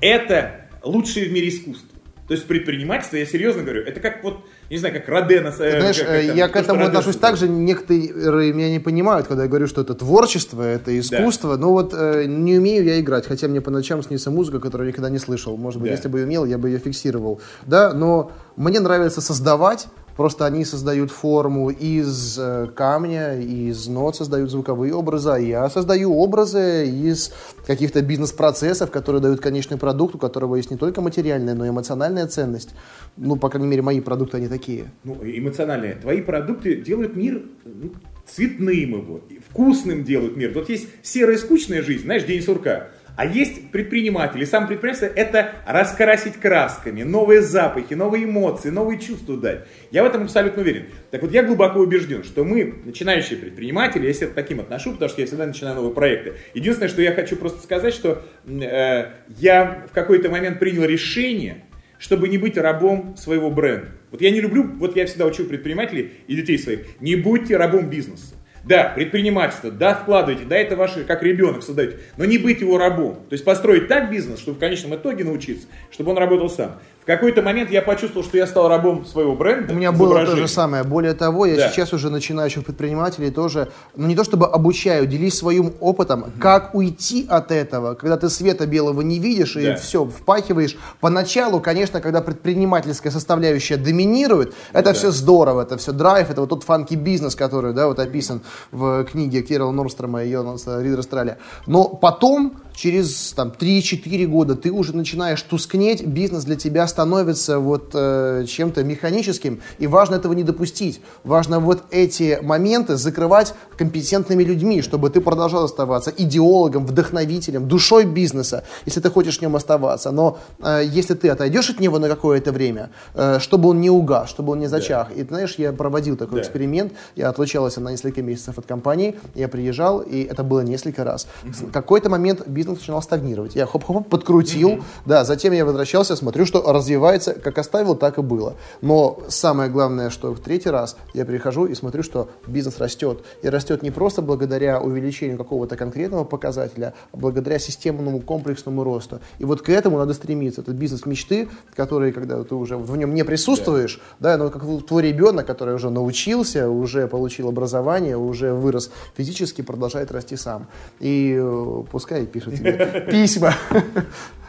Это лучшее в мире искусство. То есть предпринимательство, я серьезно говорю, это как вот, не знаю, как Родена. Э, знаешь, как, как, я к этому отношусь так же, некоторые меня не понимают, когда я говорю, что это творчество, это искусство, да. но вот э, не умею я играть, хотя мне по ночам снится музыка, которую я никогда не слышал. Может быть, да. если бы умел, я бы ее фиксировал. Да, но мне нравится создавать, Просто они создают форму из э, камня, из нот создают звуковые образы, а я создаю образы из каких-то бизнес-процессов, которые дают конечный продукт, у которого есть не только материальная, но и эмоциональная ценность. Ну, по крайней мере, мои продукты, они такие. Ну, эмоциональные. Твои продукты делают мир ну, цветным его, вкусным делают мир. Вот есть серая скучная жизнь, знаешь, день сурка. А есть предприниматели, сам предприниматель это раскрасить красками, новые запахи, новые эмоции, новые чувства дать. Я в этом абсолютно уверен. Так вот, я глубоко убежден, что мы, начинающие предприниматели, я себя таким отношу, потому что я всегда начинаю новые проекты. Единственное, что я хочу просто сказать, что э, я в какой-то момент принял решение, чтобы не быть рабом своего бренда. Вот я не люблю, вот я всегда учу предпринимателей и детей своих, не будьте рабом бизнеса. Да, предпринимательство, да, вкладывайте, да, это ваше, как ребенок создаете, но не быть его рабом. То есть построить так бизнес, чтобы в конечном итоге научиться, чтобы он работал сам какой-то момент я почувствовал, что я стал рабом своего бренда. У меня было то же самое. Более того, я да. сейчас уже начинающих предпринимателей тоже, ну не то чтобы обучаю, делись своим опытом, угу. как уйти от этого, когда ты света белого не видишь и да. все, впахиваешь. Поначалу, конечно, когда предпринимательская составляющая доминирует, это да. все здорово, это все драйв, это вот тот фанки бизнес, который, да, вот описан в книге Кирилла Норстрома и Йонаса Ридер Страля. Но потом через там, 3-4 года ты уже начинаешь тускнеть, бизнес для тебя становится вот э, чем-то механическим, и важно этого не допустить. Важно вот эти моменты закрывать компетентными людьми, чтобы ты продолжал оставаться идеологом, вдохновителем, душой бизнеса, если ты хочешь в нем оставаться. Но э, если ты отойдешь от него на какое-то время, э, чтобы он не угас, чтобы он не зачах. Да. И знаешь, я проводил такой да. эксперимент, я отлучался на несколько месяцев от компании, я приезжал, и это было несколько раз. В какой-то момент бизнес бизнес начинал стагнировать. Я хоп-хоп подкрутил, mm-hmm. да, затем я возвращался, смотрю, что развивается, как оставил, так и было. Но самое главное, что в третий раз я прихожу и смотрю, что бизнес растет. И растет не просто благодаря увеличению какого-то конкретного показателя, а благодаря системному комплексному росту. И вот к этому надо стремиться. Это бизнес мечты, который, когда ты уже в нем не присутствуешь, да, да но как твой ребенок, который уже научился, уже получил образование, уже вырос физически, продолжает расти сам. И э, пускай пишет [laughs] письма.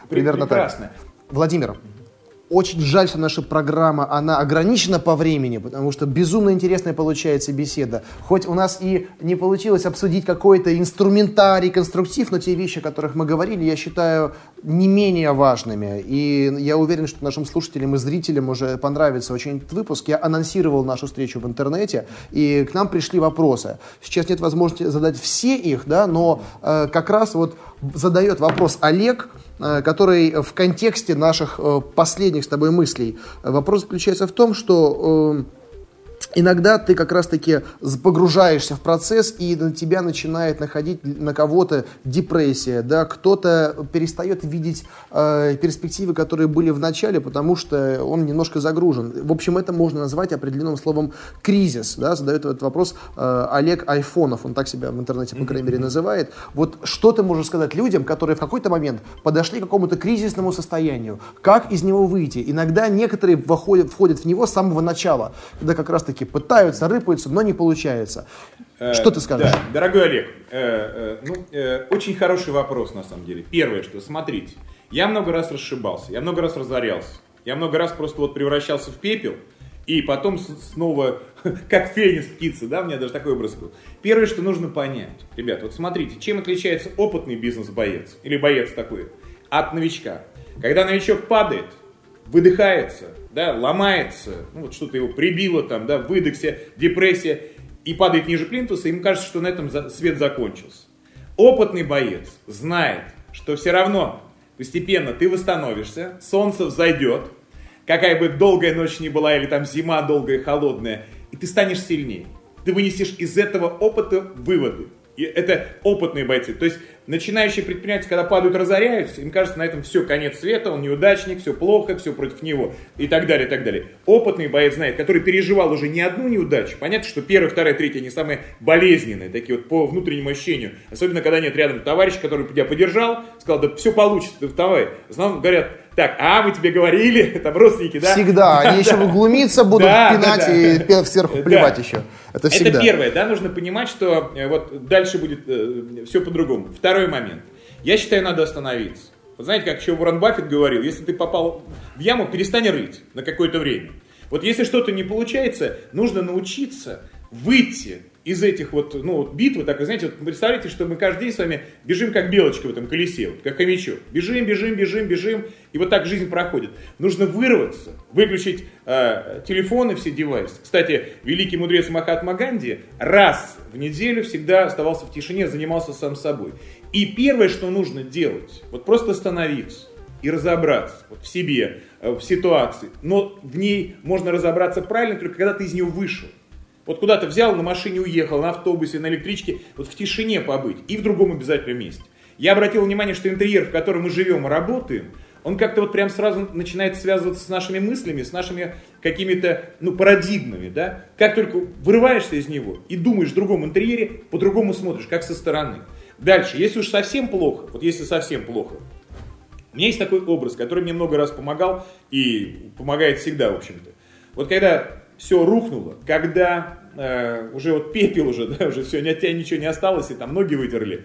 Примерно так. Владимир, очень жаль, что наша программа, она ограничена по времени, потому что безумно интересная получается беседа. Хоть у нас и не получилось обсудить какой-то инструментарий, конструктив, но те вещи, о которых мы говорили, я считаю не менее важными. И я уверен, что нашим слушателям и зрителям уже понравится очень этот выпуск. Я анонсировал нашу встречу в интернете, и к нам пришли вопросы. Сейчас нет возможности задать все их, да, но э, как раз вот задает вопрос Олег, э, который в контексте наших э, последних с тобой мыслей. Вопрос заключается в том, что э, иногда ты как раз-таки погружаешься в процесс, и на тебя начинает находить на кого-то депрессия, да, кто-то перестает видеть э, перспективы, которые были в начале, потому что он немножко загружен. В общем, это можно назвать определенным словом кризис, да, задает этот вопрос э, Олег Айфонов, он так себя в интернете, по крайней мере, называет. Вот что ты можешь сказать людям, которые в какой-то момент подошли к какому-то кризисному состоянию, как из него выйти? Иногда некоторые входят, входят в него с самого начала, когда как раз-таки все-таки пытаются, рыпаются, но не получается. Э, что ты скажешь? Да, дорогой Олег, э, э, ну, очень хороший вопрос на самом деле. Первое, что смотрите, я много раз расшибался, я много раз разорялся, я много раз просто вот превращался в пепел, и потом снова, [laughs] как феникс птица, да, у меня даже такой образ был. Первое, что нужно понять, ребят, вот смотрите, чем отличается опытный бизнес-боец, или боец такой, от новичка. Когда новичок падает, выдыхается, да, ломается, ну, вот что-то его прибило там, да, выдохся, депрессия, и падает ниже плинтуса, ему кажется, что на этом свет закончился. Опытный боец знает, что все равно постепенно ты восстановишься, солнце взойдет, какая бы долгая ночь ни была, или там зима долгая, холодная, и ты станешь сильнее. Ты вынесешь из этого опыта выводы. И это опытные бойцы. То есть начинающие предприниматели, когда падают, разоряются, им кажется, на этом все, конец света, он неудачник, все плохо, все против него и так далее, и так далее. Опытный боец знает, который переживал уже не одну неудачу. Понятно, что первая, вторая, третья, они самые болезненные, такие вот по внутреннему ощущению. Особенно, когда нет рядом товарища, который тебя поддержал, сказал, да все получится, давай. В основном говорят, так, а мы тебе говорили, [laughs] там родственники, да? Всегда, они [laughs] еще глумиться будут, пинать и сверху плевать еще. Это всегда. Это первое, да, нужно понимать, что э, вот дальше будет э, все по-другому. Второй момент. Я считаю, надо остановиться. Вот знаете, как еще Уоррен Баффет говорил, если ты попал в яму, перестань рыть на какое-то время. Вот если что-то не получается, нужно научиться выйти из этих вот, ну, вот битвы, так, знаете, вот представляете, что мы каждый день с вами бежим как белочка в этом колесе, вот, как хомячок. Бежим, бежим, бежим, бежим, и вот так жизнь проходит. Нужно вырваться, выключить э, телефоны, все девайсы. Кстати, великий мудрец Махатма Ганди раз в неделю всегда оставался в тишине, занимался сам собой. И первое, что нужно делать, вот просто остановиться и разобраться вот в себе, э, в ситуации. Но в ней можно разобраться правильно только когда ты из нее вышел. Вот куда-то взял, на машине уехал, на автобусе, на электричке, вот в тишине побыть и в другом обязательном месте. Я обратил внимание, что интерьер, в котором мы живем и работаем, он как-то вот прям сразу начинает связываться с нашими мыслями, с нашими какими-то, ну, парадигмами, да. Как только вырываешься из него и думаешь в другом интерьере, по-другому смотришь, как со стороны. Дальше, если уж совсем плохо, вот если совсем плохо, у меня есть такой образ, который мне много раз помогал и помогает всегда, в общем-то. Вот когда все рухнуло, когда э, уже вот пепел уже, [laughs] да, уже все, от тебя ничего не осталось, и там ноги вытерли,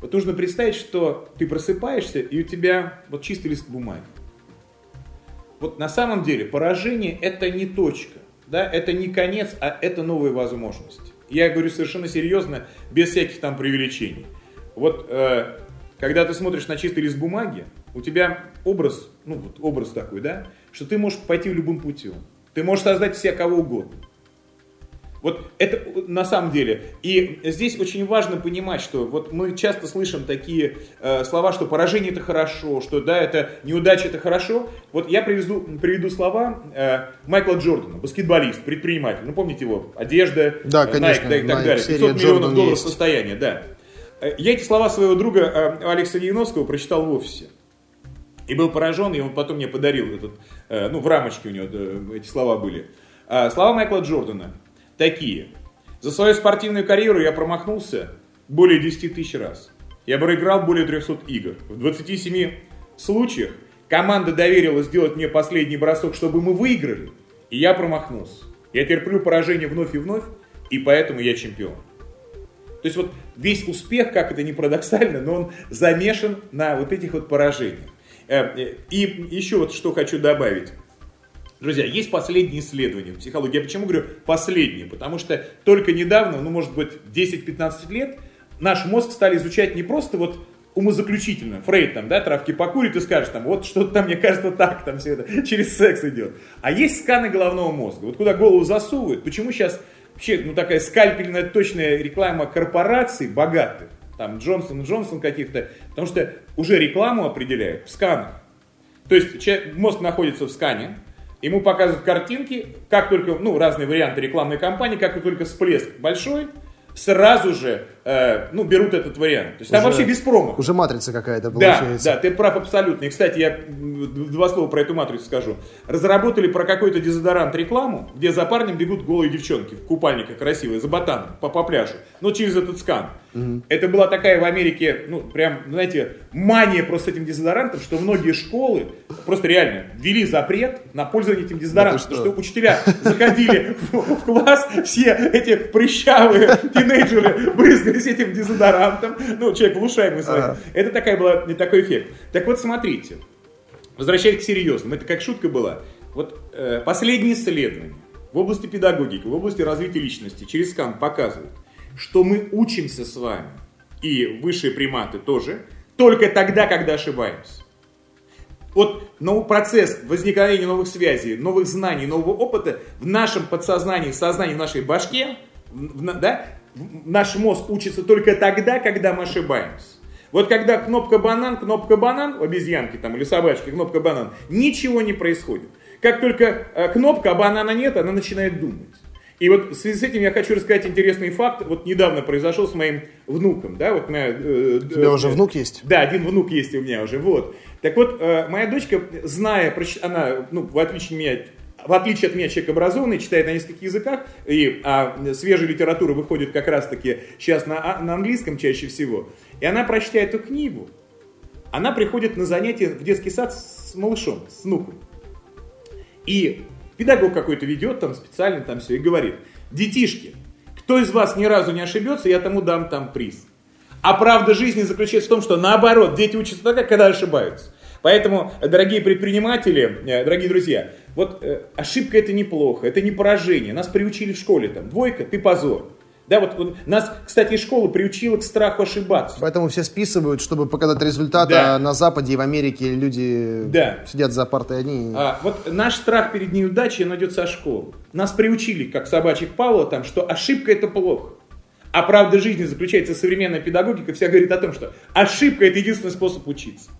вот нужно представить, что ты просыпаешься, и у тебя вот чистый лист бумаги. Вот на самом деле поражение это не точка, да, это не конец, а это новые возможности. Я говорю совершенно серьезно, без всяких там преувеличений. Вот э, когда ты смотришь на чистый лист бумаги, у тебя образ, ну вот образ такой, да, что ты можешь пойти любым путем. Ты можешь создать себя кого угодно. Вот это на самом деле. И здесь очень важно понимать, что вот мы часто слышим такие э, слова, что поражение это хорошо, что да, это неудача это хорошо. Вот я приведу, приведу слова э, Майкла Джордана, баскетболист, предприниматель. Ну помните его, одежда, да, конечно, Nike, да, и так далее. 500 миллионов Джордан долларов есть. состояния, да. Э, я эти слова своего друга э, Алекса Яновского прочитал в офисе. И был поражен, и он потом мне подарил этот, э, ну, в рамочке у него эти слова были. А, слова Майкла Джордана такие. За свою спортивную карьеру я промахнулся более 10 тысяч раз. Я проиграл более 300 игр. В 27 случаях команда доверила сделать мне последний бросок, чтобы мы выиграли, и я промахнулся. Я терплю поражение вновь и вновь, и поэтому я чемпион. То есть вот весь успех, как это ни парадоксально, но он замешан на вот этих вот поражениях. Э, и еще вот что хочу добавить. Друзья, есть последние исследования в психологии. Я почему говорю последние? Потому что только недавно, ну может быть 10-15 лет, наш мозг стали изучать не просто вот умозаключительно. Фрейд там, да, травки покурит и скажет там, вот что-то там, мне кажется, так, там все это через секс идет. А есть сканы головного мозга. Вот куда голову засовывают. Почему сейчас вообще, ну такая скальпельная точная реклама корпораций богатых, там Джонсон Джонсон каких-то, потому что уже рекламу определяют в сканах. То есть человек, мозг находится в скане, ему показывают картинки, как только, ну, разные варианты рекламной кампании, как только всплеск большой, сразу же э, ну, берут этот вариант. То есть уже, там вообще без промах. Уже матрица какая-то получается. Да, да, ты прав абсолютно. И, кстати, я два слова про эту матрицу скажу. Разработали про какой-то дезодорант рекламу, где за парнем бегут голые девчонки в купальниках красивые, за ботаном, по, по пляжу. Но через этот скан. Угу. Это была такая в Америке, ну, прям, знаете, мания просто этим дезодорантом, что многие школы просто реально ввели запрет на пользование этим дезодорантом. Да что? что учителя заходили [laughs] в класс, все эти прыщавые [laughs] тинейджеры брызгались этим дезодорантом. Ну, человек внушаемый своим. Это такая была, такой эффект. Так вот, смотрите. Возвращаясь к серьезному. Это как шутка была. Вот э, последние исследования в области педагогики, в области развития личности через скан показывают, что мы учимся с вами, и высшие приматы тоже, только тогда, когда ошибаемся. Вот но процесс возникновения новых связей, новых знаний, нового опыта в нашем подсознании, в сознании, в нашей башке, в, да, наш мозг учится только тогда, когда мы ошибаемся. Вот когда кнопка банан, кнопка банан, у обезьянки там или собачки, кнопка банан, ничего не происходит. Как только э, кнопка, а банана нет, она начинает думать. И вот в связи с этим я хочу рассказать интересный факт. Вот недавно произошел с моим внуком. Да, вот моя, э, у тебя э, уже внук есть? Да, один внук есть у меня уже. Вот. Так вот, э, моя дочка, зная, она, ну, в отличие от меня, в отличие от меня, человек образованный, читает на нескольких языках, и, а свежая литература выходит как раз-таки сейчас на, а, на английском чаще всего. И она, прочтя эту книгу, она приходит на занятия в детский сад с малышом, с внуком. И Педагог какой-то ведет там специально там все и говорит, детишки, кто из вас ни разу не ошибется, я тому дам там приз. А правда жизни заключается в том, что наоборот, дети учатся тогда, когда ошибаются. Поэтому, дорогие предприниматели, э, дорогие друзья, вот э, ошибка это неплохо, это не поражение. Нас приучили в школе там, двойка, ты позор. Да, вот он, нас, кстати, школа приучила к страху ошибаться. Поэтому все списывают, чтобы показать результат, да. а на Западе и в Америке люди да. сидят за партой одни. А, вот наш страх перед неудачей, идет со школы. Нас приучили, как собачек Павла, там, что ошибка это плохо. А правда жизни заключается современная педагогика, вся говорит о том, что ошибка это единственный способ учиться.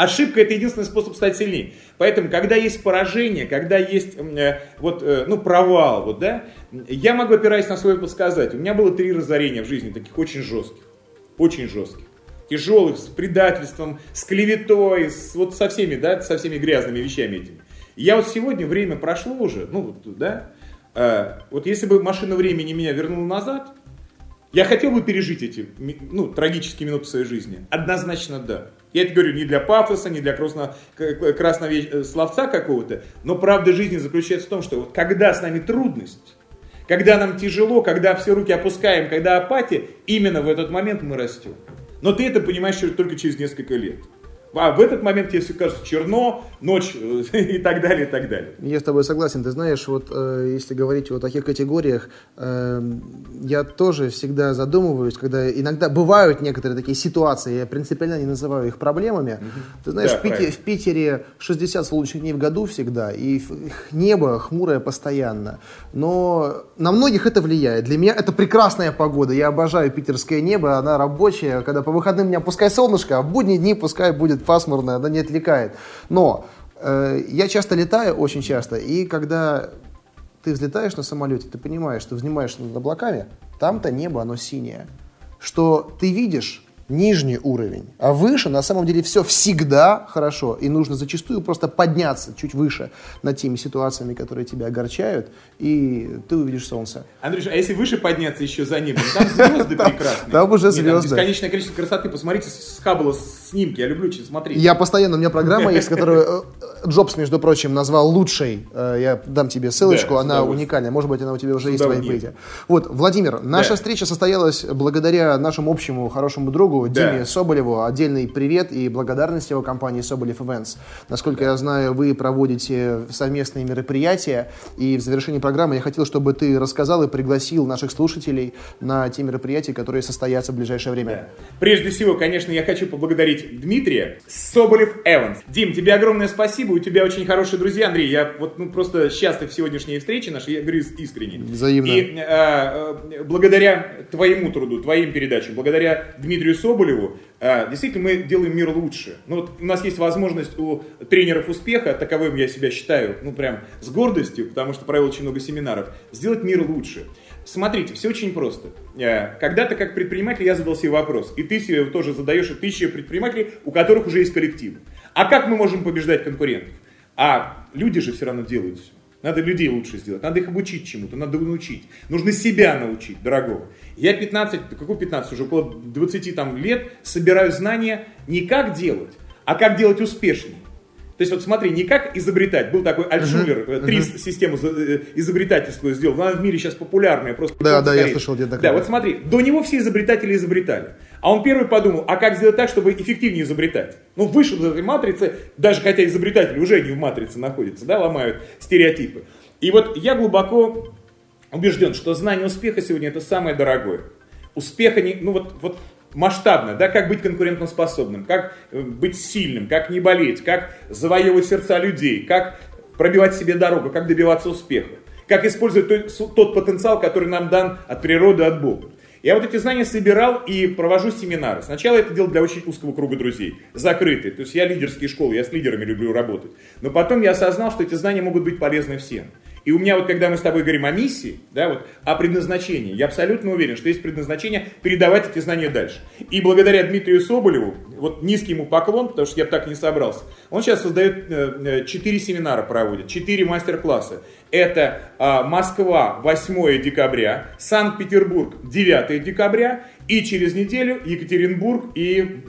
Ошибка это единственный способ стать сильнее. Поэтому, когда есть поражение, когда есть э, вот, э, ну, провал, вот, да, я могу, опираясь на свой сказать, у меня было три разорения в жизни, таких очень жестких, очень жестких, тяжелых, с предательством, с клеветой, с, вот со всеми, да, со всеми грязными вещами этими. Я вот сегодня, время прошло уже, ну, да, э, вот если бы машина времени меня вернула назад, я хотел бы пережить эти ну, трагические минуты своей жизни? Однозначно да. Я это говорю не для пафоса, не для красного, красного э, словца какого-то, но правда жизни заключается в том, что вот когда с нами трудность, когда нам тяжело, когда все руки опускаем, когда апатия, именно в этот момент мы растем. Но ты это понимаешь только через несколько лет. А в этот момент все кажется черно, ночь э, [laughs] и так далее, и так далее. Я с тобой согласен. Ты знаешь, вот э, если говорить о таких категориях, э, я тоже всегда задумываюсь, когда иногда бывают некоторые такие ситуации, я принципиально не называю их проблемами. Угу. Ты знаешь, да, в, Питере, в Питере 60 солнечных дней в году всегда, и небо хмурое постоянно. Но на многих это влияет. Для меня это прекрасная погода. Я обожаю питерское небо, она рабочая. Когда по выходным не пускай солнышко, а в будние дни пускай будет будет пасмурно, она не отвлекает. Но э, я часто летаю, очень часто, и когда ты взлетаешь на самолете, ты понимаешь, что взнимаешь над облаками, там-то небо, оно синее. Что ты видишь нижний уровень. А выше на самом деле все всегда хорошо. И нужно зачастую просто подняться чуть выше над теми ситуациями, которые тебя огорчают, и ты увидишь солнце. Андрюш, а если выше подняться еще за небом? Там звезды [laughs] прекрасные. Там уже звезды. Бесконечное количество красоты. Посмотрите с Хаббла снимки. Я люблю смотреть. Я постоянно, у меня программа [laughs] есть, которая э, Джобс, между прочим, назвал лучшей. Э, я дам тебе ссылочку, Да, она уникальная. Может быть, она у тебя уже есть в. Вайпеде. Вот, Владимир, наша Да. встреча состоялась благодаря нашему общему хорошему другу Да. Диме Соболеву. Отдельный привет и благодарность его компании Соболев Events. Насколько я знаю, вы проводите совместные мероприятия. И в завершении программы я хотел, чтобы ты рассказал и пригласил наших слушателей на те мероприятия, которые состоятся в ближайшее время. Да. Прежде всего, конечно, я хочу поблагодарить Дмитрия Соболев Эванс. Дим, тебе огромное спасибо, у тебя очень хорошие друзья, Андрей. Я вот ну, просто счастлив сегодняшней встрече нашей, я говорю искренне. Взаимно. И э, э, благодаря твоему труду, твоим передачам, благодаря Дмитрию Соболеву, э, действительно мы делаем мир лучше. Ну, вот у нас есть возможность у тренеров успеха, таковым я себя считаю, ну прям с гордостью, потому что провел очень много семинаров, сделать мир лучше. Смотрите, все очень просто. Э, Когда-то как предприниматель я задал себе вопрос, и ты себе его тоже задаешь, и тысячи предпринимателей, у которых уже есть коллектив. А как мы можем побеждать конкурентов? А люди же все равно делают все. Надо людей лучше сделать, надо их обучить чему-то, надо научить. Нужно себя научить, дорогого. Я 15, какой 15, уже около 20 там, лет собираю знания не как делать, а как делать успешнее. То есть вот смотри, не как изобретать. Был такой Альтшулер, э, три систему за- э, изобретательскую сделал. Она в мире сейчас популярная. Просто Да, да, я скорее. слышал где-то Да, вот смотри, до него все изобретатели изобретали. А он первый подумал, а как сделать так, чтобы эффективнее изобретать? Ну, вышел из этой матрицы, даже хотя изобретатели уже не в матрице находятся, да, ломают стереотипы. И вот я глубоко убежден, что знание успеха сегодня это самое дорогое. Успеха, не, ну вот, вот масштабно, да, как быть конкурентоспособным, как э, быть сильным, как не болеть, как завоевывать сердца людей, как пробивать себе дорогу, как добиваться успеха, как использовать су- тот потенциал, который нам дан от природы, от Бога. Я вот эти знания собирал и провожу семинары. Сначала это делал для очень узкого круга друзей, закрытые. То есть я лидерские школы, я с лидерами люблю работать. Но потом я осознал, что эти знания могут быть полезны всем. И у меня вот, когда мы с тобой говорим о миссии, да, вот, о предназначении, я абсолютно уверен, что есть предназначение передавать эти знания дальше. И благодаря Дмитрию Соболеву, вот низкий ему поклон, потому что я так не собрался, он сейчас создает э, э, четыре семинара проводит, четыре мастер-класса. Это а, Москва 8 декабря, Санкт-Петербург 9 декабря и через неделю Екатеринбург и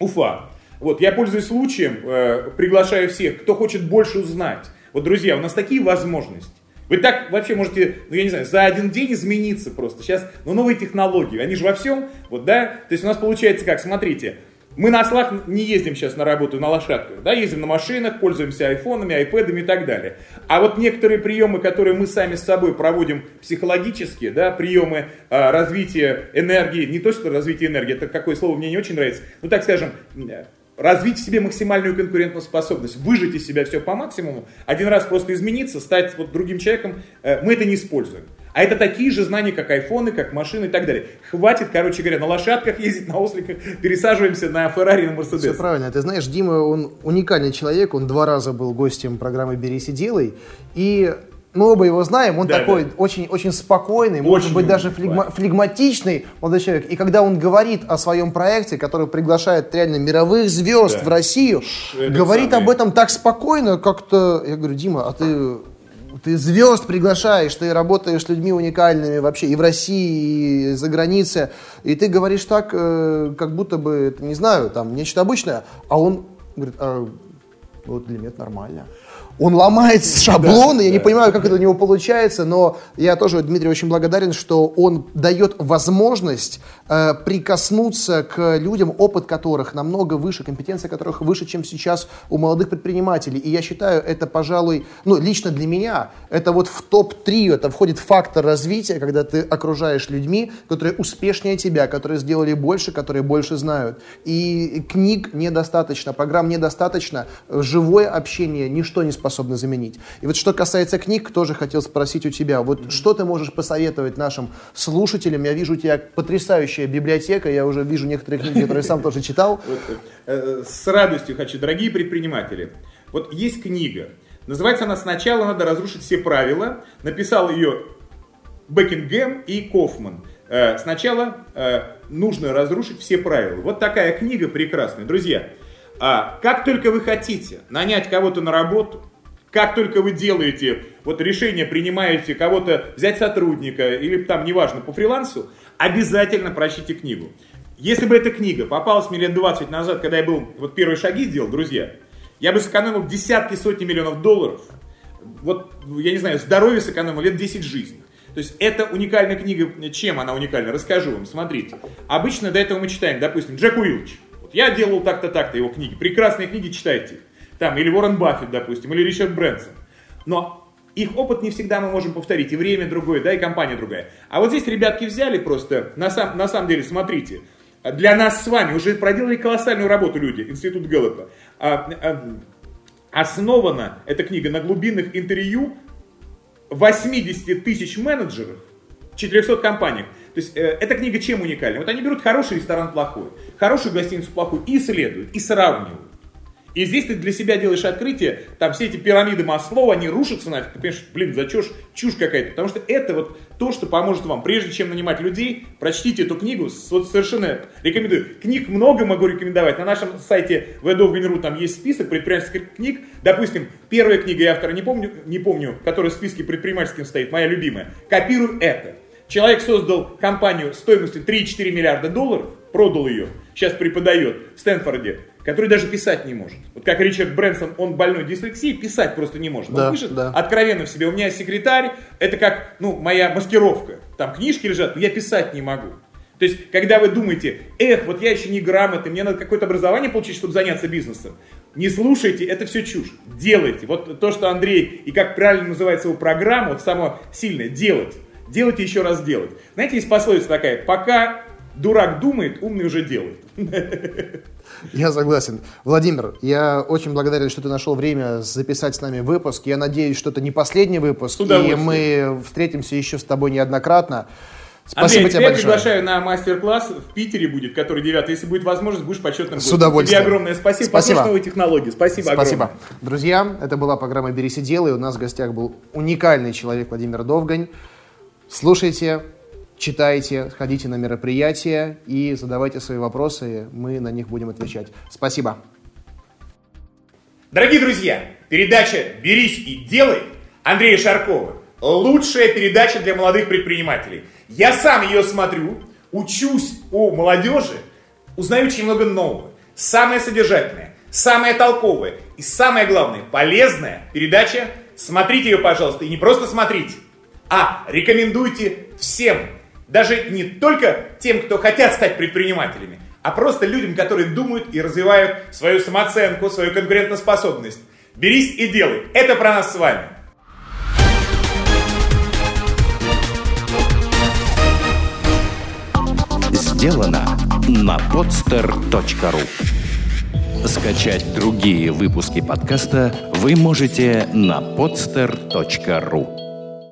Уфа. Вот, я пользуюсь случаем, э, приглашаю всех, кто хочет больше узнать. Вот, друзья, у нас такие возможности. Вы так вообще можете, ну я не знаю, за один день измениться просто. Сейчас, ну новые технологии, они же во всем, вот, да. То есть у нас получается как, смотрите, мы на ослах не ездим сейчас на работу на лошадках, да, ездим на машинах, пользуемся айфонами, айпэдами и так далее. А вот некоторые приемы, которые мы сами с собой проводим психологически, да, приемы а, развития энергии, не то, что развитие энергии, это какое слово мне не очень нравится, ну так скажем, э, развить в себе максимальную конкурентную способность, выжить из себя все по максимуму, один раз просто измениться, стать вот другим человеком, э, мы это не используем. А это такие же знания, как айфоны, как машины и так далее. Хватит, короче говоря, на лошадках ездить, на осликах, пересаживаемся на Феррари, на Все Мерседес. правильно. Ты знаешь, Дима, он уникальный человек. Он два раза был гостем программы «Берись и делай». И мы оба его знаем. Он Да, такой да. очень, очень спокойный, может Очень быть, даже флегма- флегматичный молодой человек. И когда он говорит о своем проекте, который приглашает реально мировых звезд Да. в Россию, это говорит самое. об этом так спокойно, как-то... Я говорю, Дима, а ты... Ты звезд приглашаешь, ты работаешь с людьми уникальными вообще и в России, и за границей, и ты говоришь так, э, как будто бы, не знаю, там, нечто обычное, а он говорит, а, вот для меня это нормально. Он ломает шаблоны, я не да. понимаю, как это у него получается, но я тоже Дмитрию очень благодарен, что он дает возможность э, прикоснуться к людям, опыт которых намного выше, компетенция которых выше, чем сейчас у молодых предпринимателей. И я считаю, это, пожалуй, ну, лично для меня, это вот в топ-3, это входит фактор развития, когда ты окружаешь людьми, которые успешнее тебя, которые сделали больше, которые больше знают. И книг недостаточно, программ недостаточно, живое общение ничто не способно заменить. И вот что касается книг, тоже хотел спросить у тебя, вот что ты можешь посоветовать нашим слушателям? Я вижу у тебя потрясающая библиотека, я уже вижу некоторые книги, которые сам тоже читал. [laughs] Вот, э, с радостью хочу, дорогие предприниматели. Вот есть книга. Называется она «Сначала надо разрушить все правила». Написал ее Бекингем и Кофман. Э, Сначала э, нужно разрушить все правила. Вот такая книга прекрасная. Друзья, а, как только вы хотите нанять кого-то на работу, как только вы делаете, вот решение принимаете кого-то взять сотрудника или там, неважно, по фрилансу, обязательно прочтите книгу. Если бы эта книга попалась мне лет 20 назад, когда я был, вот первые шаги делал, друзья, Я бы сэкономил десятки, сотни миллионов долларов. Вот, я не знаю, здоровье сэкономил лет 10 жизней. То есть это уникальная книга. Чем она уникальна? Расскажу вам. Смотрите. Обычно до этого мы читаем, допустим, Джек Уилч. Вот я делал так-то, так-то его книги. Прекрасные книги, читайте. Там, или Уоррен Баффет, допустим, или Ричард Брэнсон. Но их опыт не всегда мы можем повторить, и время другое, да, и компания другая. А вот здесь ребятки взяли просто, на, сам, на самом деле, смотрите, для нас с вами уже проделали колоссальную работу люди, Институт Гэллопа. А, а, основана эта книга на глубинных интервью 80 тысяч менеджеров в 400 компаниях. То есть э, эта книга чем уникальна? Вот они берут хороший ресторан плохой, хорошую гостиницу плохую и исследуют, и сравнивают. И здесь ты для себя делаешь открытие, там все эти пирамиды Маслоу, они рушатся нафиг, ты понимаешь, блин, за чушь, чушь какая-то. Потому что это вот то, что поможет вам. Прежде чем нанимать людей, прочтите эту книгу, вот совершенно рекомендую. Книг много могу рекомендовать. На нашем сайте vdov.ru там есть список предпринимательских книг. Допустим, первая книга, я автора не помню, не помню, которая в списке предпринимательским стоит, моя любимая. Копируй это. Человек создал компанию стоимостью 3-4 миллиарда долларов, продал ее, сейчас преподает в Стэнфорде который даже писать не может. Вот как Ричард Брэнсон, он больной дислексией, писать просто не может. Да, он пишет да. откровенно в себе. У меня секретарь, это как, ну, моя маскировка. Там книжки лежат, но я писать не могу. То есть, когда вы думаете, эх, вот я еще не грамотный, мне надо какое-то образование получить, чтобы заняться бизнесом. Не слушайте, это все чушь. Делайте. Вот то, что Андрей, и как правильно называется его программа, вот самое сильное, делать. Делайте еще раз делать. Знаете, есть пословица такая, пока дурак думает, умный уже делает. [laughs] Я согласен. Владимир, я очень благодарен, что ты нашел время записать с нами выпуск. Я надеюсь, что это не последний выпуск, и мы встретимся еще с тобой неоднократно. Спасибо Андрей, тебе я приглашаю на мастер-класс в Питере будет, который 9. Если будет возможность, будешь почетным гостем. С удовольствием. Тебе огромное спасибо. Спасибо. новые технологии. Спасибо Спасибо. Огромное. Друзья, это была программа «Берись и делай». У нас в гостях был уникальный человек Владимир Довгань. Слушайте, читайте, ходите на мероприятия и задавайте свои вопросы, мы на них будем отвечать. Спасибо. Дорогие друзья, передача «Берись и делай» Андрея Шаркова – лучшая передача для молодых предпринимателей. Я сам ее смотрю, учусь у молодежи, узнаю очень много нового. Самое содержательное, самое толковое и самое главное, полезная передача. Смотрите ее, пожалуйста, и не просто смотрите, а рекомендуйте всем даже не только тем, кто хотят стать предпринимателями, а просто людям, которые думают и развивают свою самооценку, свою конкурентоспособность. Берись и делай. Это про нас с вами. Сделано на podster.ru Скачать другие выпуски подкаста вы можете на podster.ru